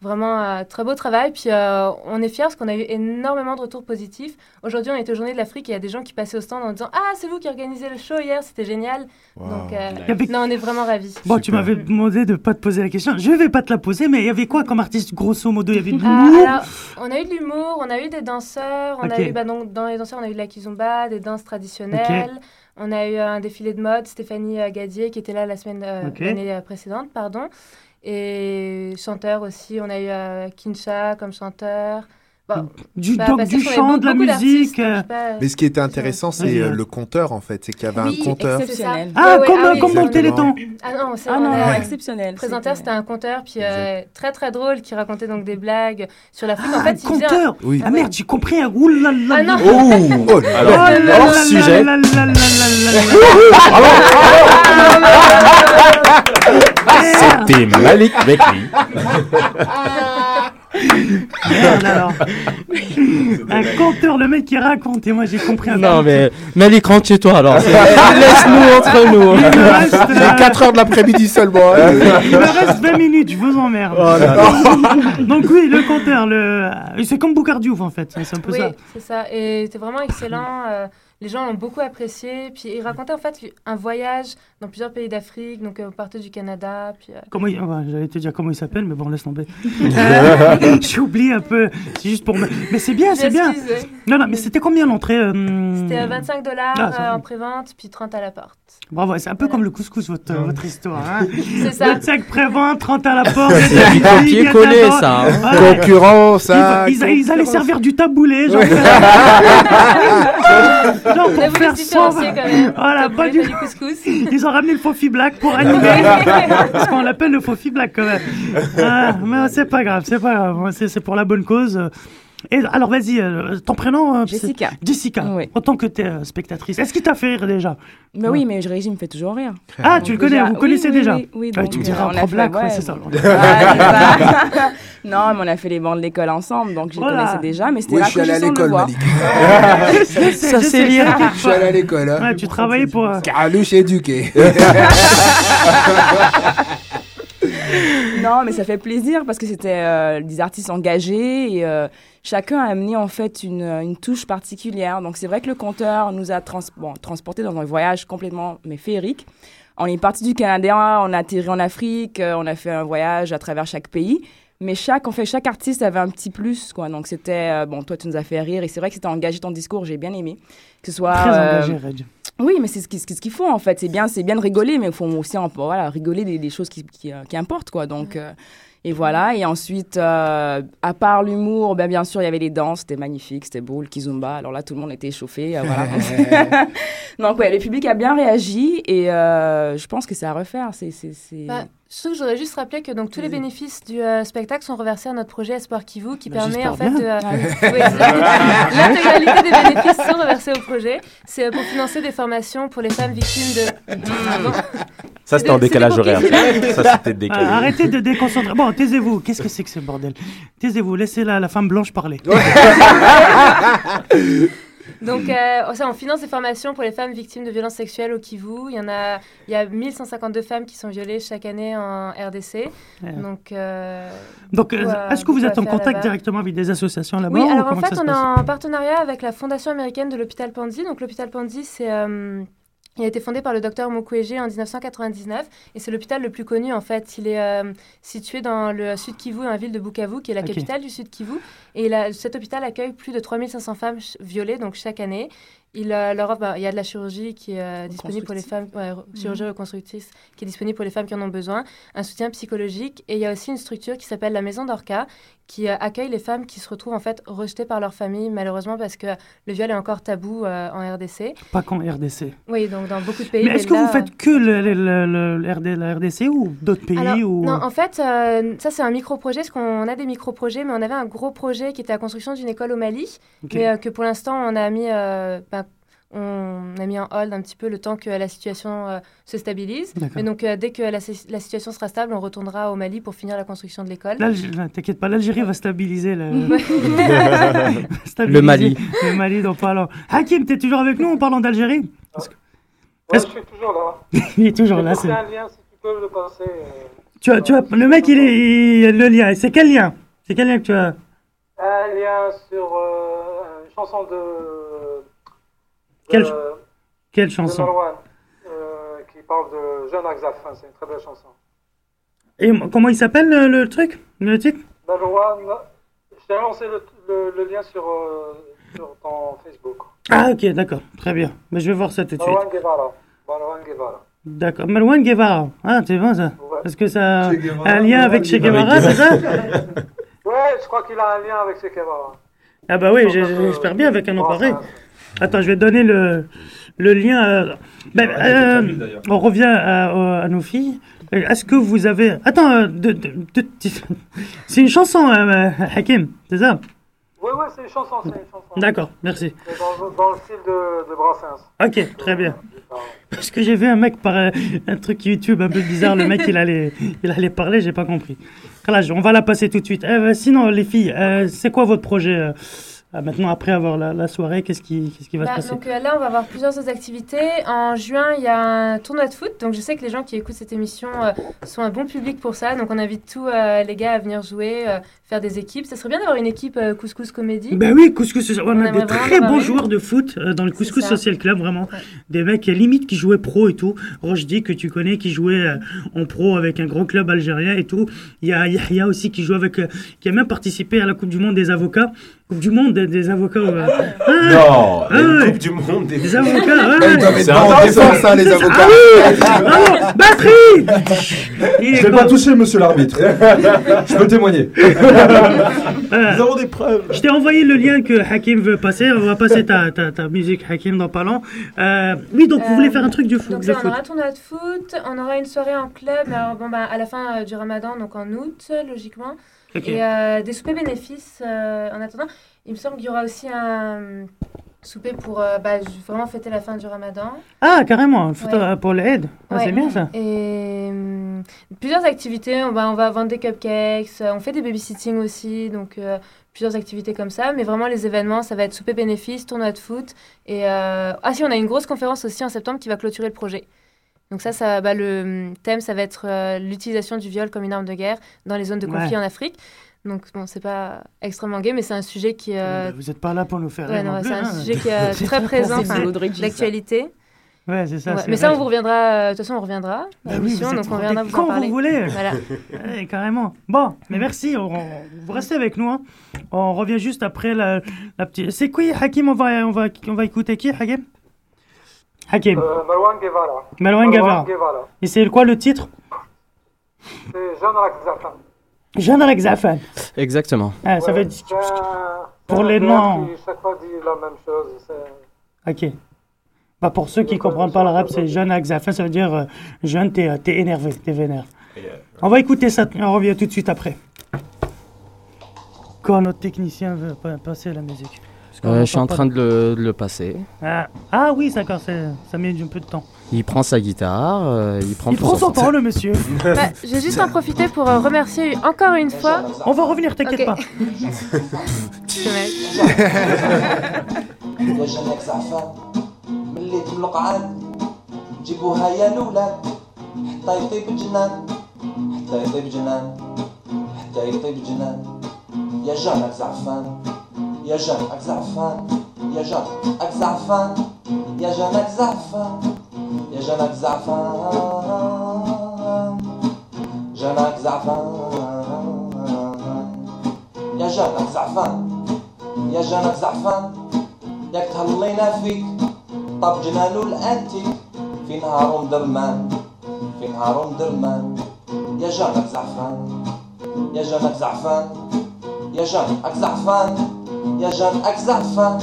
vraiment un très beau travail. Puis euh, on est fiers parce qu'on a eu énormément de retours positifs. Aujourd'hui, on était aux Journées de l'Afrique et il y a des gens qui passaient au stand en disant Ah, c'est vous qui organisez le show hier, c'était génial. Wow. Donc, euh, non, on est vraiment ravis. Bon, tu m'avais demandé de pas te poser la question. Je vais pas te la poser, mais il y avait quoi comme artiste grosso modo? Il y avait de l'humour? alors, on a eu de l'humour, on a eu des danseurs, on a eu, bah, donc, dans les danseurs, on a eu de la kizomba, des danses traditionnelles. On a eu un défilé de mode, Stéphanie euh, Gadier qui était là la semaine euh, l'année euh, précédente, pardon. Et chanteur aussi, on a eu euh, Kincha comme chanteur. Bon, du, bah, donc, du chant, de la musique. euh, pas, Mais ce qui était intéressant, c'est euh, le compteur en fait. C'est qu'il y avait Oui, un compteur. exceptionnel. Ah, Ouais, comme, ah oui, comme dans le. Téléthon. Ah non, c'est Ah non, non, Le exceptionnel. présentateur, c'était un conteur, puis euh, très très drôle, qui racontait donc des blagues sur l'Afrique. en Ah, fait, un faisait Oui. Ah merde, j'ai compris. un- Ouh là Ah. Oh, oh. Alors, Oh hors sujet. C'était Malik Bekri. Merde alors. Un conteur, le mec qui raconte. Et moi j'ai compris un Non, mais Malik, rentre chez toi alors. Laisse-nous entre nous. Il me reste, euh, J'ai 4 heures de l'après-midi seulement. hein. il me reste 20 minutes, je vous emmerde. Donc oui, le compteur, le... c'est comme Boucardiouf en fait, c'est un peu Oui, ça. c'est ça. Et c'était vraiment excellent. euh, les gens l'ont beaucoup apprécié. Puis il racontait en fait un voyage dans plusieurs pays d'Afrique. Donc euh, on partait du Canada. Puis, euh, Comment il... ouais, J'allais te dire comment il s'appelle, mais bon, laisse tomber. Euh, J'ai oublié un peu, c'est juste pour me... Mais c'est bien, c'est bien. Non, non, mais c'était combien l'entrée euh, C'était euh, 25 dollars Ah, va. en prévente, puis 30 à la porte. Bravo, c'est un peu comme le couscous, votre, votre histoire. Hein C'est ça. 25 prévente, 30 à la porte. C'est du copier-coller, ça. hein. Ouais. Concurrent, Ils, ça. ils- ils allaient servir du taboulé, genre, genre pour faire sombre. Voilà, pas du- du couscous. Ils ont ramené le Fofi Black pour animer. Parce qu'on l'appelle le Fofi Black quand même. Ah, mais c'est pas grave, c'est pas grave. C'est pour la bonne cause. Et alors, vas-y, euh, ton prénom euh, Jessica. Jessica, Oui. en tant que t'es euh, spectatrice, est-ce qu'il t'a fait rire déjà? Mais oui, mais Régis me fait toujours rire. Ah, tu le connais, Déjà- vous oui, connaissez oui, déjà Oui, oui, Ah, donc, Tu me euh, diras on pro fait- black, ouais, ouais, c'est ça. Non, mais on a fait les bancs de l'école ensemble, donc je Voilà. connaissais déjà, mais c'était Oui, je suis allé à l'école. Malik. Je Ça, je c'est t'inquiète Je suis allé à l'école. Hein. Ouais, tu travaillais pour. euh, Carouche éduqué. non, mais ça fait plaisir parce que c'était euh, des artistes engagés et euh, chacun a amené en fait une, une touche particulière. Donc c'est vrai que le compteur nous a trans bon, transportés dans un voyage complètement mais féerique. On est parti du Canada, on a atterri en Afrique, euh, on a fait un voyage à travers chaque pays. Mais chaque, en fait, chaque artiste avait un petit plus, quoi. Donc c'était, euh, bon, toi tu nous as fait rire et c'est vrai que c'était engagé ton discours, j'ai bien aimé. Que ce soit. Très euh, engagé, Reg. oui, mais c'est ce qu'ils ce qu'il faut en fait. C'est bien, c'est bien de rigoler, mais il faut aussi en- voilà, rigoler des, des choses qui, qui, euh, qui importent quoi. Donc euh, et voilà. Et ensuite, euh, à part l'humour, ben, bien sûr, il y avait les danses, c'était magnifique, c'était beau, le kizumba. Alors là, tout le monde était échauffé. euh, voilà. Donc ouais, le public a bien réagi et euh, je pense que c'est à refaire. C'est c'est c'est. Bah, je trouve que je voudrais juste rappeler que donc, tous les bénéfices du euh, spectacle sont reversés à notre projet Espoir Kivu qui Bah, permet en fait bien. de. euh, oui, c'est- L'intégralité des bénéfices sont reversés au projet. C'est euh, pour financer des formations pour les femmes victimes de. Ah bon Ça, c'était en décalage horaire. Ça, c'était décalé. Ah, arrêtez de déconcentrer. Bon, taisez-vous. Qu'est-ce que c'est que ce bordel? Taisez-vous. Laissez la, la femme blanche parler. Donc, euh, ça, on finance des formations pour les femmes victimes de violences sexuelles au Kivu. Il y en a, il y a 1152 femmes qui sont violées chaque année en RDC. Ouais. Donc, euh, Donc, euh, est-ce que vous êtes en contact directement avec des associations là-bas Oui, ou alors en fait, on est en partenariat avec la Fondation américaine de l'hôpital Pandy. Donc, l'hôpital Pandy, c'est. Il a été fondé par le docteur Mukwege en 1999 et c'est l'hôpital le plus connu en fait. Il est euh, situé dans le sud Kivu, dans la ville de Bukavu, qui est la capitale du sud Kivu. Et cet hôpital accueille plus de 3500 femmes violées donc chaque année. Il, euh, leur offre- bah, il y a de la chirurgie qui est euh, disponible pour les femmes, ouais, re- chirurgie reconstructrice qui est disponible pour les femmes qui en ont besoin, un soutien psychologique et il y a aussi une structure qui s'appelle la Maison d'Orca qui euh, accueille les femmes qui se retrouvent en fait rejetées par leur famille malheureusement parce que le viol est encore tabou en RDC. Pas qu'en RDC. Oui, donc dans beaucoup de pays. Mais est-ce que là, vous faites que le, le- le- le RD la RDC ou d'autres pays alors, ou... Non, en fait, ça c'est un micro-projet, parce qu'on a des micro-projets, mais on avait un gros projet qui était la construction d'une école au Mali, mais que pour l'instant on a mis, ben, on a mis en hold un petit peu le temps que la situation euh, se stabilise. Mais donc euh, dès que la, la situation sera stable, on retournera au Mali pour finir la construction de l'école. T'inquiète pas, l'Algérie va stabiliser stabiliser Le Mali. Le Mali, donc parlant. Hakim, t'es toujours avec nous en parlant d'Algérie? Que- Ouais, je suis toujours là. Il est toujours là. C'est un lien, si tu peux le passer. euh, Tu as, tu as, le mec, il est, il- le lien. C'est quel lien? C'est quel lien que tu as? Un lien sur euh, une chanson de. Quelle ch- Quelle de chanson euh, qui parle de Jeanne Arzaf. hein, c'est une très belle chanson. Et comment il s'appelle le, le truc Le titre? Marwan, je t'ai lancé le, le- le lien sur, euh, sur ton Facebook. Ah, ok, d'accord. Très bien. Mais je vais voir ça tout de suite. Marwan Guevara. Marwan Guevara. D'accord. Marwan Guevara. Ah, c'est bon ça. Ouais. Est-ce que ça a un lien avec Che Guevara, c'est ça? Ouais, je crois qu'il a un lien avec Che Guevara. Ah bah oui, notre, j'espère bien avec un nom euh, pareil. Attends, je vais donner le, le lien. euh, ben, euh, on revient à, à nos filles. Euh, Est-ce que vous avez... Attends, de- de- de- c'est une chanson, euh, Hakim, c'est ça? Ouais, ouais, c'est une chanson, c'est une chanson. D'accord, merci. Dans, dans le style de, de Brassens. Ok, très bien. Parce que j'ai vu un mec par euh, un truc YouTube un peu bizarre, le mec il allait, il allait parler, j'ai pas compris. Voilà, je- on va la passer tout de suite. Sinon, les filles, euh, c'est quoi votre projet maintenant après avoir la, la soirée Qu'est-ce qui, qu'est-ce qui va Bah, se passer? donc euh, là, on va avoir plusieurs autres activités. En juin, il y a un tournoi de foot. Donc je sais que les gens qui écoutent cette émission euh, sont un bon public pour ça. Donc on invite tous euh, les gars à venir jouer, faire des équipes. Ça serait bien d'avoir une équipe couscous comédie. Ben oui, Couscous on, On a des très bons joueurs de foot dans le Couscous. Social Club, vraiment. Ouais. Des mecs limite qui jouaient pro et tout. Rochdi, que tu connais, qui jouait en pro avec un gros club algérien et tout. Il y a Yahya aussi qui joue avec, qui a même participé à la Coupe du Monde des avocats. Coupe du Monde des, des avocats. euh, ah, Non, Ah ouais. Coupe du Monde des Des avocats, ouais, Là, ils ouais. doivent être en défense, hein, les Ah avocats. oui Bravo Batterie Il est Je l'ai pas touché, monsieur l'arbitre. Je peux témoigner. Euh, Nous avons des preuves. Je t'ai envoyé le lien que Hakim veut passer. On va passer ta, ta, ta musique, Hakim, dans pas long. Euh, oui, donc vous Euh, voulez faire un truc de foot. Donc ça, on aura un tournoi de foot, on aura une soirée en club, alors, bon, bah, à la fin euh, du ramadan, donc en août, logiquement. Et euh, des soupers bénéfices euh, en attendant. Il me semble qu'il y aura aussi un euh, souper pour euh, bah, vraiment fêter la fin du ramadan. Ah, carrément, Ouais. pour l'aide. Ah, Ouais. C'est bien ça. Et plusieurs activités, on va, on va vendre des cupcakes, on fait des babysitting aussi, donc euh, plusieurs activités comme ça. Mais vraiment, les événements, ça va être souper bénéfice, tournoi de foot. Et, Ah si, on a une grosse conférence aussi en septembre qui va clôturer le projet. Donc ça, ça bah, le thème, ça va être euh, l'utilisation du viol comme une arme de guerre dans les zones de conflit Ouais. en Afrique. Donc bon, c'est pas extrêmement gay, mais c'est un sujet qui euh, Vous n'êtes pas là pour nous faire ouais, plus, c'est un hein. sujet qui est C'est très présent, enfin, d'actualité. Ouais, c'est ça. Ouais, mais ça, on vous reviendra. euh, De toute façon, on reviendra dans Bah oui, donc êtes on reviendra vous en quand parler. vous voulez. Voilà. Ouais, carrément. Bon, mais merci. On, on- vous restez avec nous. hein. On revient juste après la, la petite. C'est qui, Hakim? On va, on, va, on va écouter qui, Hakim? Hakim. Euh, Marwan Guevara. Gavara. Guevara. Et c'est quoi le titre? C'est Jean Zafan. Zafan. Exactement. Ah, ça veut dire. Pour les noms. chaque fois dit la même chose. Ok. Bah pour ceux qui comprennent pas l'arabe, c'est Jeanne Alex Zafan. Ça veut dire euh, jeune, t'es euh, t'es énervé, t'es vénère. On va écouter ça. On revient tout de suite après. Quand notre technicien veut pa- passer la musique. Euh, je suis en train de le, de le passer. Ah, ah oui, d'accord, c'est- ça met un peu de temps. Il prend sa guitare, euh, il prend Il prend son temps, le monsieur. Bah, je vais juste en profiter pour euh, remercier encore une fois. On va revenir, t'inquiète pas. يا جمعك زعفان يا جمعك زعفان يا جمعك زعفان يا جمعك زعفان جمعك زعفان يا جمعك زعفان يا جمعك زعفان ياك تهلينا فيك طب جنانو الأنتيك. في نهار درمان في نهار درمان. يا جمعك زعفان يا جمعك زعفان يا جمعك زعفان يا جنك زعفان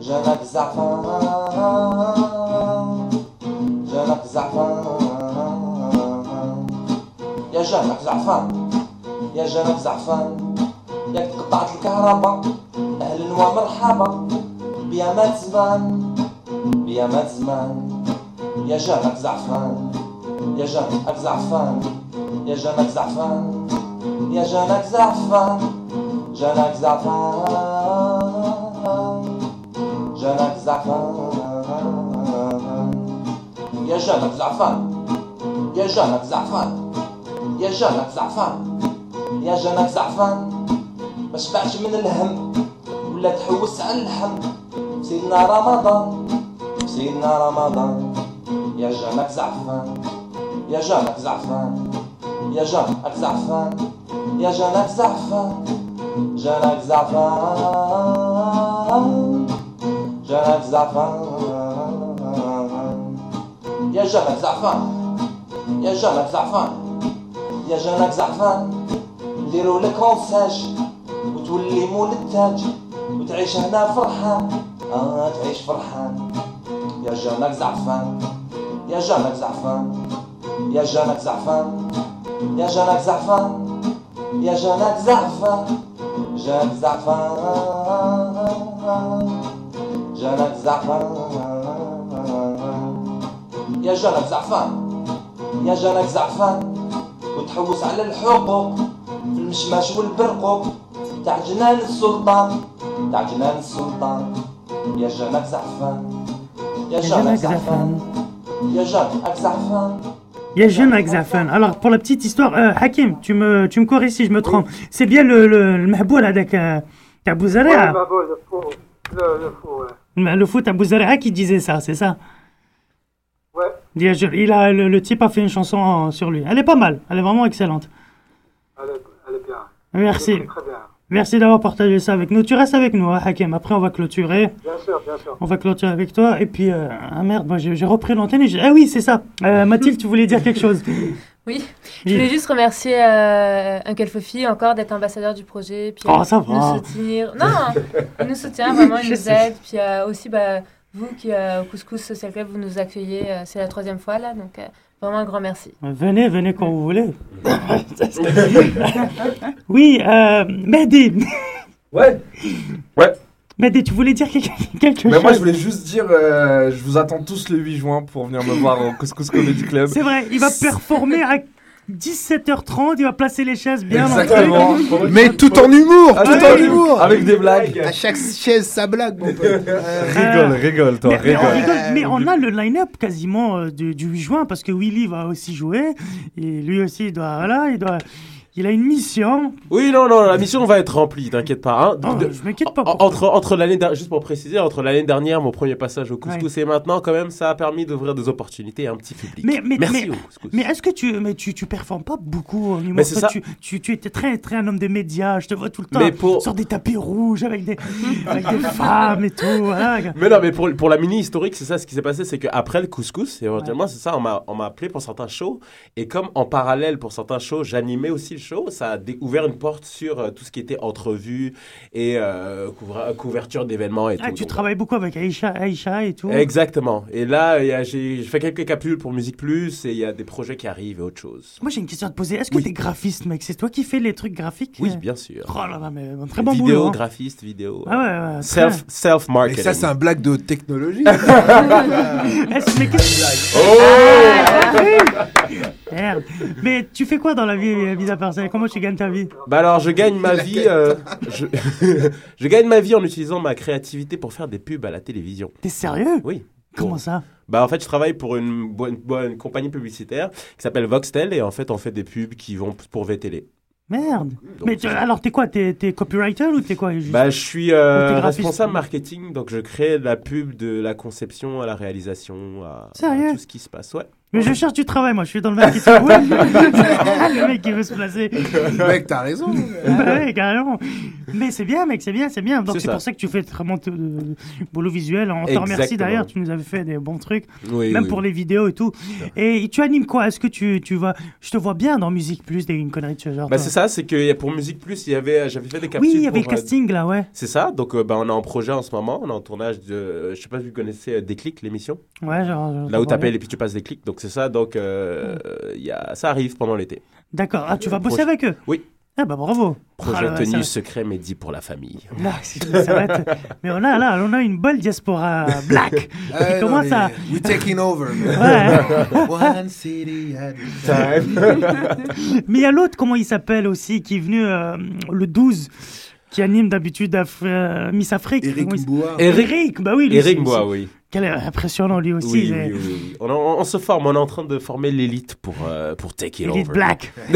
جنك زعفان جنك زعفان يا جنك زعفان يا جنك زعفان ياك تقطعت الكهرباء أهلا ومرحبا بيامات زمان بيامات زمان يا جنك زعفان يا جنك زعفان يا جنك زعفان يا جنك زعفان جنك زعفان جنك زعفان يا جنك زعفان يا جنك زعفان يا جنك زعفان يا جنك زعفان ما شبعش من الهم ولا تحوس على اللحم سيدنا رمضان سيدنا رمضان يا جنك زعفان يا جنك زعفان يا جنك زعفان يا جنك زعفان جنك زعفان جرب زعفان يا جرب زعفان يا جرب زعفان يا جرب زعفان ديروا لك مونساج وتولي مولد تاج وتعيش هنا فرحان آه تعيش فرحان يا جانك زعفان يا جانك زعفان يا جانك زعفان يا جانك زعفان يا جانك زعفان جانك زعفان جنك زعفان يا جنك زعفان يا جنك زعفان وتحوس على الحقوق في المشماش والبرقوق تاع جنان السلطان تاع جنان السلطان يا جنك زعفان يا جنك زعفان يا جنك زعفان Il y a jeune avec Zafan. Alors, pour la petite histoire, euh, Hakim, tu me, tu me corriges si je me trompe. C'est bien le, le, le mahboul avec euh, Abou Ouais, Zaraa. ma boule, le fou. Le, le fou, ouais. Le le foot Abou Zaraa qui disait ça, c'est ça Ouais. Il, a- il a, le, le type a fait une chanson sur lui. Elle est pas mal, elle est vraiment excellente. Elle est, elle est bien. Merci. Elle est très bien. Merci d'avoir partagé ça avec nous. Tu restes avec nous, hein, Hakim. Après, on va clôturer. Bien sûr, bien sûr. On va clôturer avec toi. Et puis, euh, ah merde, moi, j'ai repris l'antenne. et Ah oui, c'est ça. Euh, Mathilde, tu voulais dire quelque chose Oui, je voulais juste remercier euh, Uncle Fofi encore d'être ambassadeur du projet. Puis, Oh, euh, ça va. Nous soutenir. Non, il nous soutient vraiment, il nous aide. Puis euh, aussi, bah, vous qui, euh, au Couscous Social Club, vous nous accueillez. euh, c'est la troisième fois là, donc euh, vraiment un grand merci. Venez, venez quand vous voulez. oui, euh, Mehdi. Ouais. Ouais. Mehdi, tu voulais dire quelque, quelque Mais chose moi, je voulais juste dire, euh, je vous attends tous le 8 juin pour venir me voir au Couscous Comedy Club. C'est vrai, il va performer à 17h30, il va placer les chaises bien Exactement. Mais tout en humour, Ah, tout ouais. en humour. Avec des blagues. À chaque chaise, sa blague, mon pote. Rigole, rigole, toi, Mais, mais on rigole. rigole, mais on a le line-up quasiment euh, du, du 8 juin parce que Willy va aussi jouer et lui aussi il doit voilà il doit il a une mission. Oui, non, non, la mission va être remplie, t'inquiète pas. hein. De- je m'inquiète pas. en- entre entre l'année juste pour préciser, entre l'année dernière, mon premier passage au couscous et maintenant, quand même, ça a permis d'ouvrir des opportunités à un petit public. Mais, mais, Merci mais, au couscous. mais est-ce que tu, mais tu, tu performes pas beaucoup au niveau Mais c'est ça. tu, tu, tu étais très, très un homme des médias. Je te vois tout le temps Mais pour- sur des tapis rouges avec des, avec des femmes et tout. Voilà. Mais non, mais pour, pour la mini historique, c'est ça ce qui s'est passé, c'est qu'après le couscous, éventuellement, c'est ça, on m'a, on m'a appelé pour certains shows. Et comme en parallèle, pour certains shows, j'animais aussi le show, ça a ouvert une porte sur euh, tout ce qui était entrevue et euh, couvra- couverture d'événements et Ah, tout. tu Donc, travailles beaucoup avec Aïcha, Aïcha et tout. Exactement. Et là, il y a- j'ai j'ai fait quelques capsules pour Musique Plus et il y a des projets qui arrivent et autre chose. Moi j'ai une question à te poser. Est-ce que t'es graphiste, mec? C'est toi qui fais les trucs graphiques? Oui, bien sûr. Oh là là, mais un très bon vidéo, boulot. hein. graphiste, vidéo. Ah ouais, ouais, très- Self, self marketing. Mais ça, c'est un blague de technologie. Est-ce- mais qu'est-ce- Ah, Merde. Mais tu fais quoi dans la vie, euh, mis à part ça Comment tu gagnes ta vie Bah alors, je gagne ma vie. euh, je... je gagne ma vie en utilisant ma créativité pour faire des pubs à la télévision. T'es sérieux? Oui. Comment ça? Bah en fait, je travaille pour une, bo- une bo- une compagnie publicitaire qui s'appelle Voxtel et en fait, on fait des pubs qui vont pour VTL. Merde. Mais tu- alors t'es quoi? T'es t'es copywriter ou t'es quoi juste Bah, je suis euh, t'es graphiste responsable marketing, donc je crée la pub de la conception à la réalisation, à, à Sérieux? tout ce qui se passe. Ouais. Mais je cherche du travail, moi. Je suis dans le marketing. Ouais. le mec qui veut se placer. Mec, t'as raison. Bah ouais, carrément. Mais c'est bien, mec, c'est bien, c'est bien. Donc C'est pour ça que tu fais vraiment de, de- boulot visuel. On te remercie d'ailleurs, tu nous avais fait des bons trucs, Oui, même oui, pour les vidéos et tout. Et tu animes quoi? Est-ce que tu, tu vas Je te vois bien dans Musique Plus, des une connerie de ce genre. Bah, c'est ça, c'est que pour Musique Plus, il y avait, j'avais fait des capsules. Oui, il y avait le pour, euh, casting là, ouais. C'est ça, donc euh, bah, on est en projet en ce moment, on est en tournage de, je sais pas si vous connaissez euh, Déclic, l'émission. Ouais, genre. Là où t'appelles et puis tu passes des clics, donc c'est ça, donc euh, il y a, ça arrive pendant l'été. D'accord. Ah, tu vas bosser Projet- avec eux Oui. Ah bah bravo. Projet Ah, tenue secret mais dit pour la famille. Là, ça va être- Mais on a là, on a une belle diaspora black. Qui commence mais à. We taking over. Ouais. One city at a time. Mais il y a l'autre, comment il s'appelle aussi, qui est venu euh, le 12, qui anime d'habitude Af- euh, Miss Afrique. Eric Comment il s- Mboua. Eric, bah oui. lui, Eric c'est- Bois, c'est- oui. Quel impressionnant lui aussi. Oui, mais- oui, oui, oui. On, on- on se forme, on est en train de former l'élite pour, euh, pour take it Elite over. Black.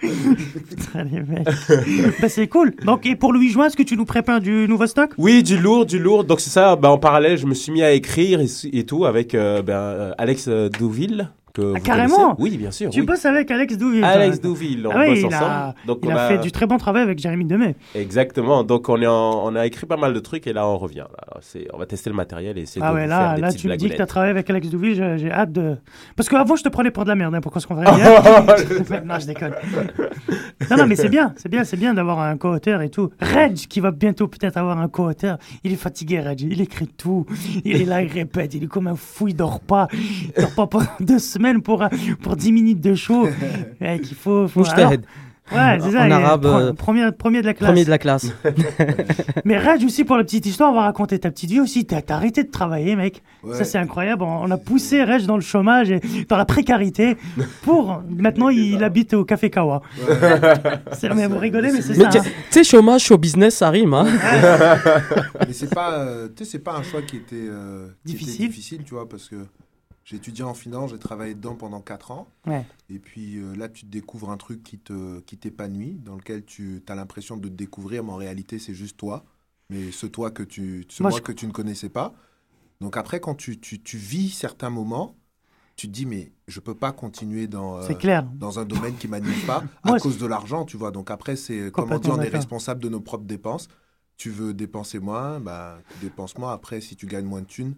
Putain, les mecs. bah, c'est cool. Donc, et pour le 8 juin, est-ce que tu nous prépares du nouveau stock? Oui, du lourd, du lourd. Donc c'est ça, bah, en parallèle, je me suis mis à écrire et, et tout avec euh, ben, euh, Alex euh, Douville. Que vous Ah, carrément connaissez. Oui, bien sûr. Tu oui. bosses avec Alex Douville. Alex Douville, on Ah bosse il ensemble. a, Donc il on a fait du très bon travail avec Jérémy Demey. Exactement. Donc on est en- on a écrit pas mal de trucs et là on revient. Là. On va tester le matériel et essayer Ah de ouais, vous là, faire des là petites tu me dis que tu as travaillé avec Alex Douville, j'ai hâte de. Parce qu'avant, je te prenais pour de la merde, hein, pour qu'on se bien. non, je déconne. Non, non, mais c'est bien, c'est bien, c'est bien d'avoir un co-auteur et tout. Reg, qui va bientôt peut-être avoir un co-auteur, il est fatigué, Reg. Il écrit tout. Il est là, il répète, il est comme un fou, il dort pas. Il dort pas pendant deux semaines pour, pour 10 minutes de show. Mec, il faut. faut... Alors- Ouais, c'est ça. En arabe, euh, premier, premier de la classe. Premier de la classe. Mais Raj aussi, pour la petite histoire, on va raconter ta petite vie aussi. T'as arrêté de travailler, mec. Ouais. Ça, c'est incroyable. On, a poussé Raj dans le chômage et dans la précarité pour. Maintenant, il habite au Café Kawa. C'est- mais vous rigolez, mais c'est ça. tu hein. sais, chômage, show business, ça rime. Hein Mais c'est pas, euh, tu sais, c'est pas un choix qui était, euh, qui était Difficile. difficile, tu vois, parce que j'ai étudié en finance, j'ai travaillé dedans pendant 4 ans. Ouais. Et puis euh, là, tu te découvres un truc qui te, qui t'épanouit, dans lequel tu as l'impression de te découvrir, mais en réalité, c'est juste toi. Mais ce toi que tu, ce Moi, moi, je- que tu ne connaissais pas. Donc après, quand tu, tu, tu vis certains moments, tu te dis, mais je peux pas continuer dans, euh, clair. dans un domaine qui m'anime pas à cause de l'argent, tu vois. Donc après, c'est comme on dit, on est responsable de nos propres dépenses. Tu veux dépenser moins, bah, dépense moins. Après, si tu gagnes moins de thunes,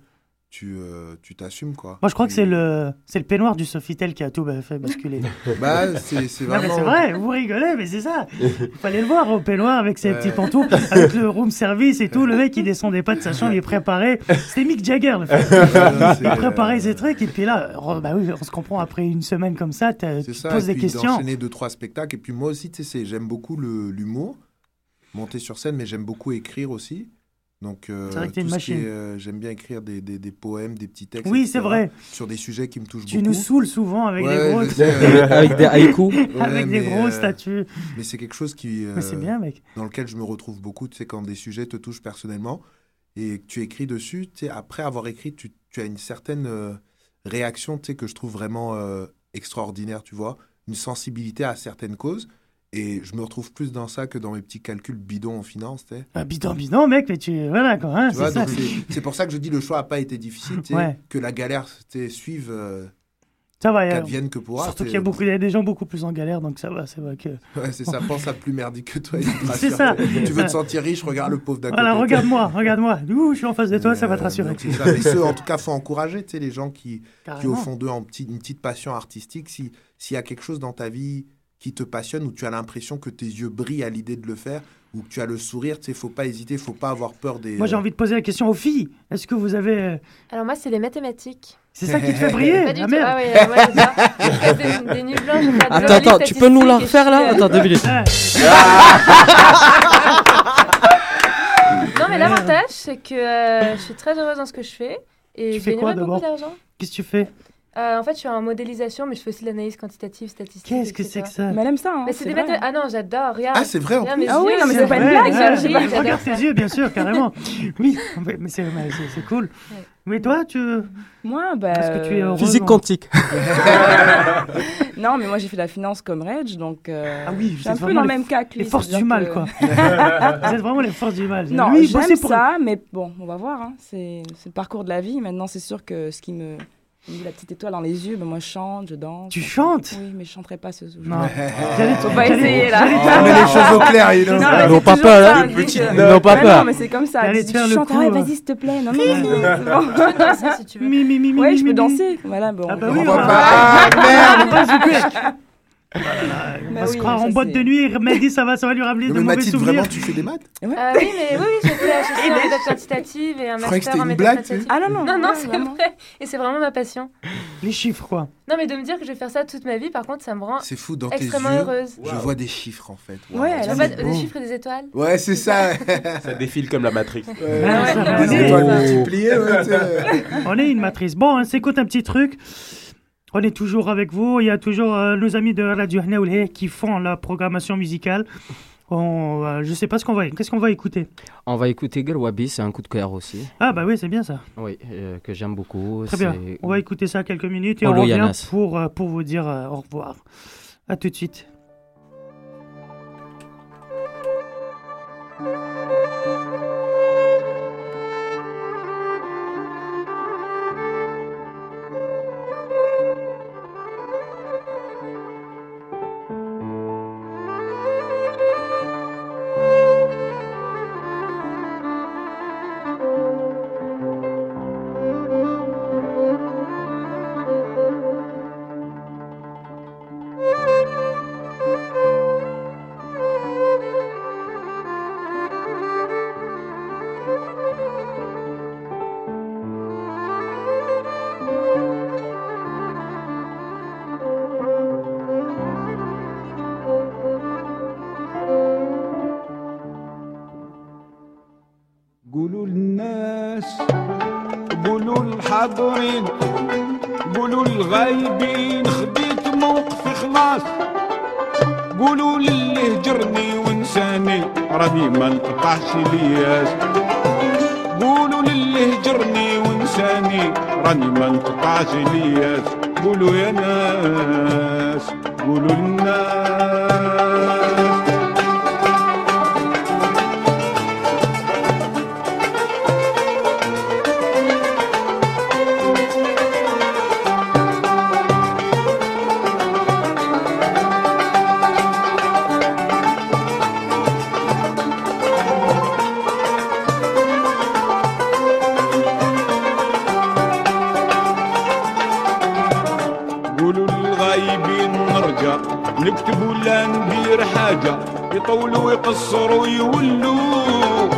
tu euh, tu t'assumes, quoi. Moi, je crois que c'est le, c'est le peignoir du Sofitel qui a tout bah, fait basculer. Bah, c'est c'est vraiment... c'est vrai, vous rigolez, mais c'est ça. Il fallait le voir au peignoir avec ses petits pantoufles, avec le room service et tout. Le mec, il descendait pas de sa chambre, il préparait. C'était Mick Jagger, le fait. Il préparait ses trucs, et puis là, oh, bah oui, on se comprend après une semaine comme ça, tu poses des puis questions. d'enchaîner deux, trois spectacles. Et puis moi aussi, tu sais, j'aime beaucoup le- l'humour, monter sur scène, mais j'aime beaucoup écrire aussi. Donc, euh, C'est vrai que t'es une tout ce qui machine. est, euh, j'aime bien écrire des, des, des poèmes, des petits textes. Oui, c'est vrai. Sur des sujets qui me touchent Tu beaucoup. nous saoules souvent avec Ouais, des gros. Avec des haïkus. Ouais, avec des gros euh, statuts. Mais c'est quelque chose qui. Mais c'est euh, bien, mec. Dans lequel je me retrouve beaucoup, tu sais, quand des sujets te touchent personnellement et que tu écris dessus, tu sais, après avoir écrit, tu, tu as une certaine euh, réaction, tu sais, que je trouve vraiment euh, extraordinaire, tu vois, une sensibilité à certaines causes. Et je me retrouve plus dans ça que dans mes petits calculs bidons en finance, tu sais. Ah, bidon, bidon, mec, mais tu. Voilà, quoi. Hein, c'est pour ça que je dis le choix n'a pas été difficile, Ouais. que la galère suive, euh, Ça va, qu'advienne que pourra. Surtout qu'il y a beaucoup, y a des gens beaucoup plus en galère, donc ça va, c'est vrai que. Ouais, c'est ça, pense à plus merdique que toi. C'est ça. Tu veux te sentir riche, regarde le pauvre d'à Voilà, côté. regarde-moi, regarde-moi. Ouh, je suis en face de toi, ça va te rassurer. ça. Mais ceux, en tout cas, faut encourager, tu sais, les gens qui, qui au fond d'eux ont petit- une petite passion artistique. Si s'il y a quelque chose dans ta vie qui te passionne ou tu as l'impression que tes yeux brillent à l'idée de le faire ou que tu as le sourire, tu sais, faut pas hésiter, faut pas avoir peur des. Moi, j'ai envie de poser la question aux filles. Est-ce que vous avez. euh, Alors moi, c'est les mathématiques. C'est ça qui te fait briller Pas du Ah, tout. merde. Ah moi, j'ai fait des, des nuits blanches. Attends, attends, tu peux nous la refaire là? Attends, deux minutes. Non, mais l'avantage, c'est que euh, je suis très heureuse dans ce que je fais. Et Tu je fais quoi, gagnerai beaucoup d'abord? d'argent. Qu'est-ce que tu fais? Euh, en fait, je suis en modélisation, mais je fais aussi de l'analyse quantitative, statistique. Qu'est-ce que c'est que ça Mais elle aime ça. Hein, Mais c'est c'est des vrai. mathé- Ah non, j'adore. Regarde. Ah, c'est vrai, en plus. Ah oui, non, mais c'est c'est pas une blague, ouais, Regarde tes yeux, bien sûr, carrément. Oui, mais c'est c'est- c'est cool. Mais toi, tu. Moi, bah. Est-ce que tu es euh, heureuse Physique quantique. non, mais moi j'ai fait la finance comme Reg, donc euh, Ah oui, je suis vous un peu dans le même cas que lui. Les forces du mal, que- quoi. Vous êtes vraiment les forces du mal. Non, j'aime pour- ça, mais bon, on va voir. hein. C'est c'est le parcours de la vie. Maintenant, c'est sûr que ce qui me la petite étoile dans les yeux, ben moi je chante, je danse. Tu chantes? Oui, mais je chanterai pas ce jour. Non. Faut pas essayer là. On met les choses au clair, mais Ils n'ont c'est pas peur, hein. Ils n'ont pas Mais peur. Non, mais c'est comme ça. Tu chantes, euh. vas-y, s'il te plaît. Non, non, non. Tu peux danser si tu veux. Mi, je peux danser. Voilà, bon. Ah bah on oui, Ah, merde On Bah va se croire en boîte c'est- de nuit Mehdi, ça va, ça va lui ramener Non, de mais mauvais Mathilde, souvenirs. vraiment, tu fais des maths Euh, oui, mais oui, oui, j'ai fait j'ai fait en méthode quantitative et un Je master en méthode quantitative. Ah non, non. Non, non, c'est vrai. Et c'est vraiment ma passion. Les chiffres, quoi. Non, mais de me dire que je vais faire ça toute ma vie, par contre, ça me rend C'est fou, dans tes yeux, extrêmement heureuse. je vois des chiffres, en fait. Ouais, là, vois c'est des chiffres et des étoiles Ouais, c'est ça. Ça défile comme la. Ouais, ouais, va Des étoiles ouais. multipliées. On est une matrice. Bon, on s'écoute un petit truc. On est toujours avec vous. Il y a toujours euh, nos amis de Radio Hna Oulhe qui font la programmation musicale. On, euh, je sais pas ce qu'on va. Qu'est-ce qu'on va écouter? On va écouter Gelwabi, c'est un coup de cœur aussi. Ah bah oui, c'est bien ça. Oui, euh, que j'aime beaucoup. Très bien. On va écouter ça quelques minutes et Paulo on revient Yanas. pour euh, pour vous dire au revoir. À tout de suite. لياس قولوا يا ناس قولوا للناس. يقصروا يولوا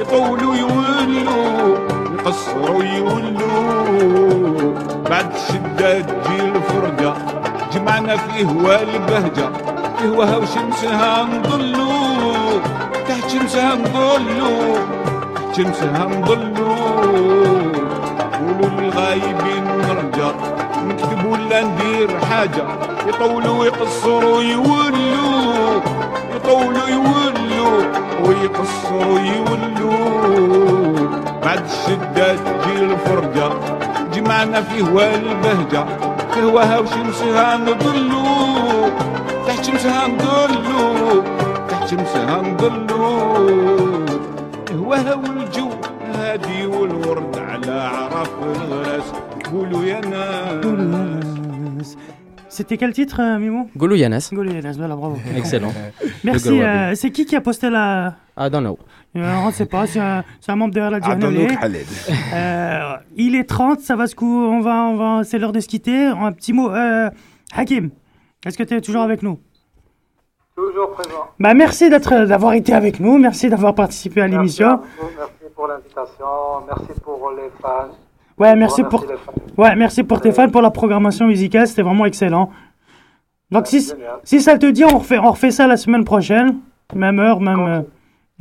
يطولوا يولوا يقصروا يولوا بعد الشدة تجي الفرقة جمعنا في هوا البهجة. في هواها وشمسها نضلوا تحت شمسها نضلوا تحت شمسها نضلو. قولوا للغايبين نرجع نكتب ولا ندير حاجة. يطولوا ويقصروا يولوا يطولوا يولوا ويقصروا يولوا. بعد الشدة تجي الفرجة جمعنا في هوا البهجة. في هواها وشمسها نضلو تحت شمسها نضلو تحت شمسها نضلو. هواها C'était quel titre, euh, Mimo Goulou Yanes. Goulou Yanes, voilà, bravo. Excellent. Merci. Euh, c'est qui qui a posté la. I don't know. Euh, on ne sait pas, c'est un, membre de la I don't know, Dianelé. Khaled. Euh, il est 30, ça va se cou... on va, on va, c'est l'heure de se quitter. Un petit mot. Euh, Hakim, est-ce que tu es toujours avec nous? Toujours présent. bah, Merci d'avoir été avec nous, merci d'avoir participé à l'émission. Merci pour l'invitation. Merci pour les fans. Ouais, merci pour, ouais, merci pour tes fans, pour la programmation musicale, c'était vraiment excellent. Donc, si, si ça te dit, on refait, on refait ça la semaine prochaine. Même heure, même.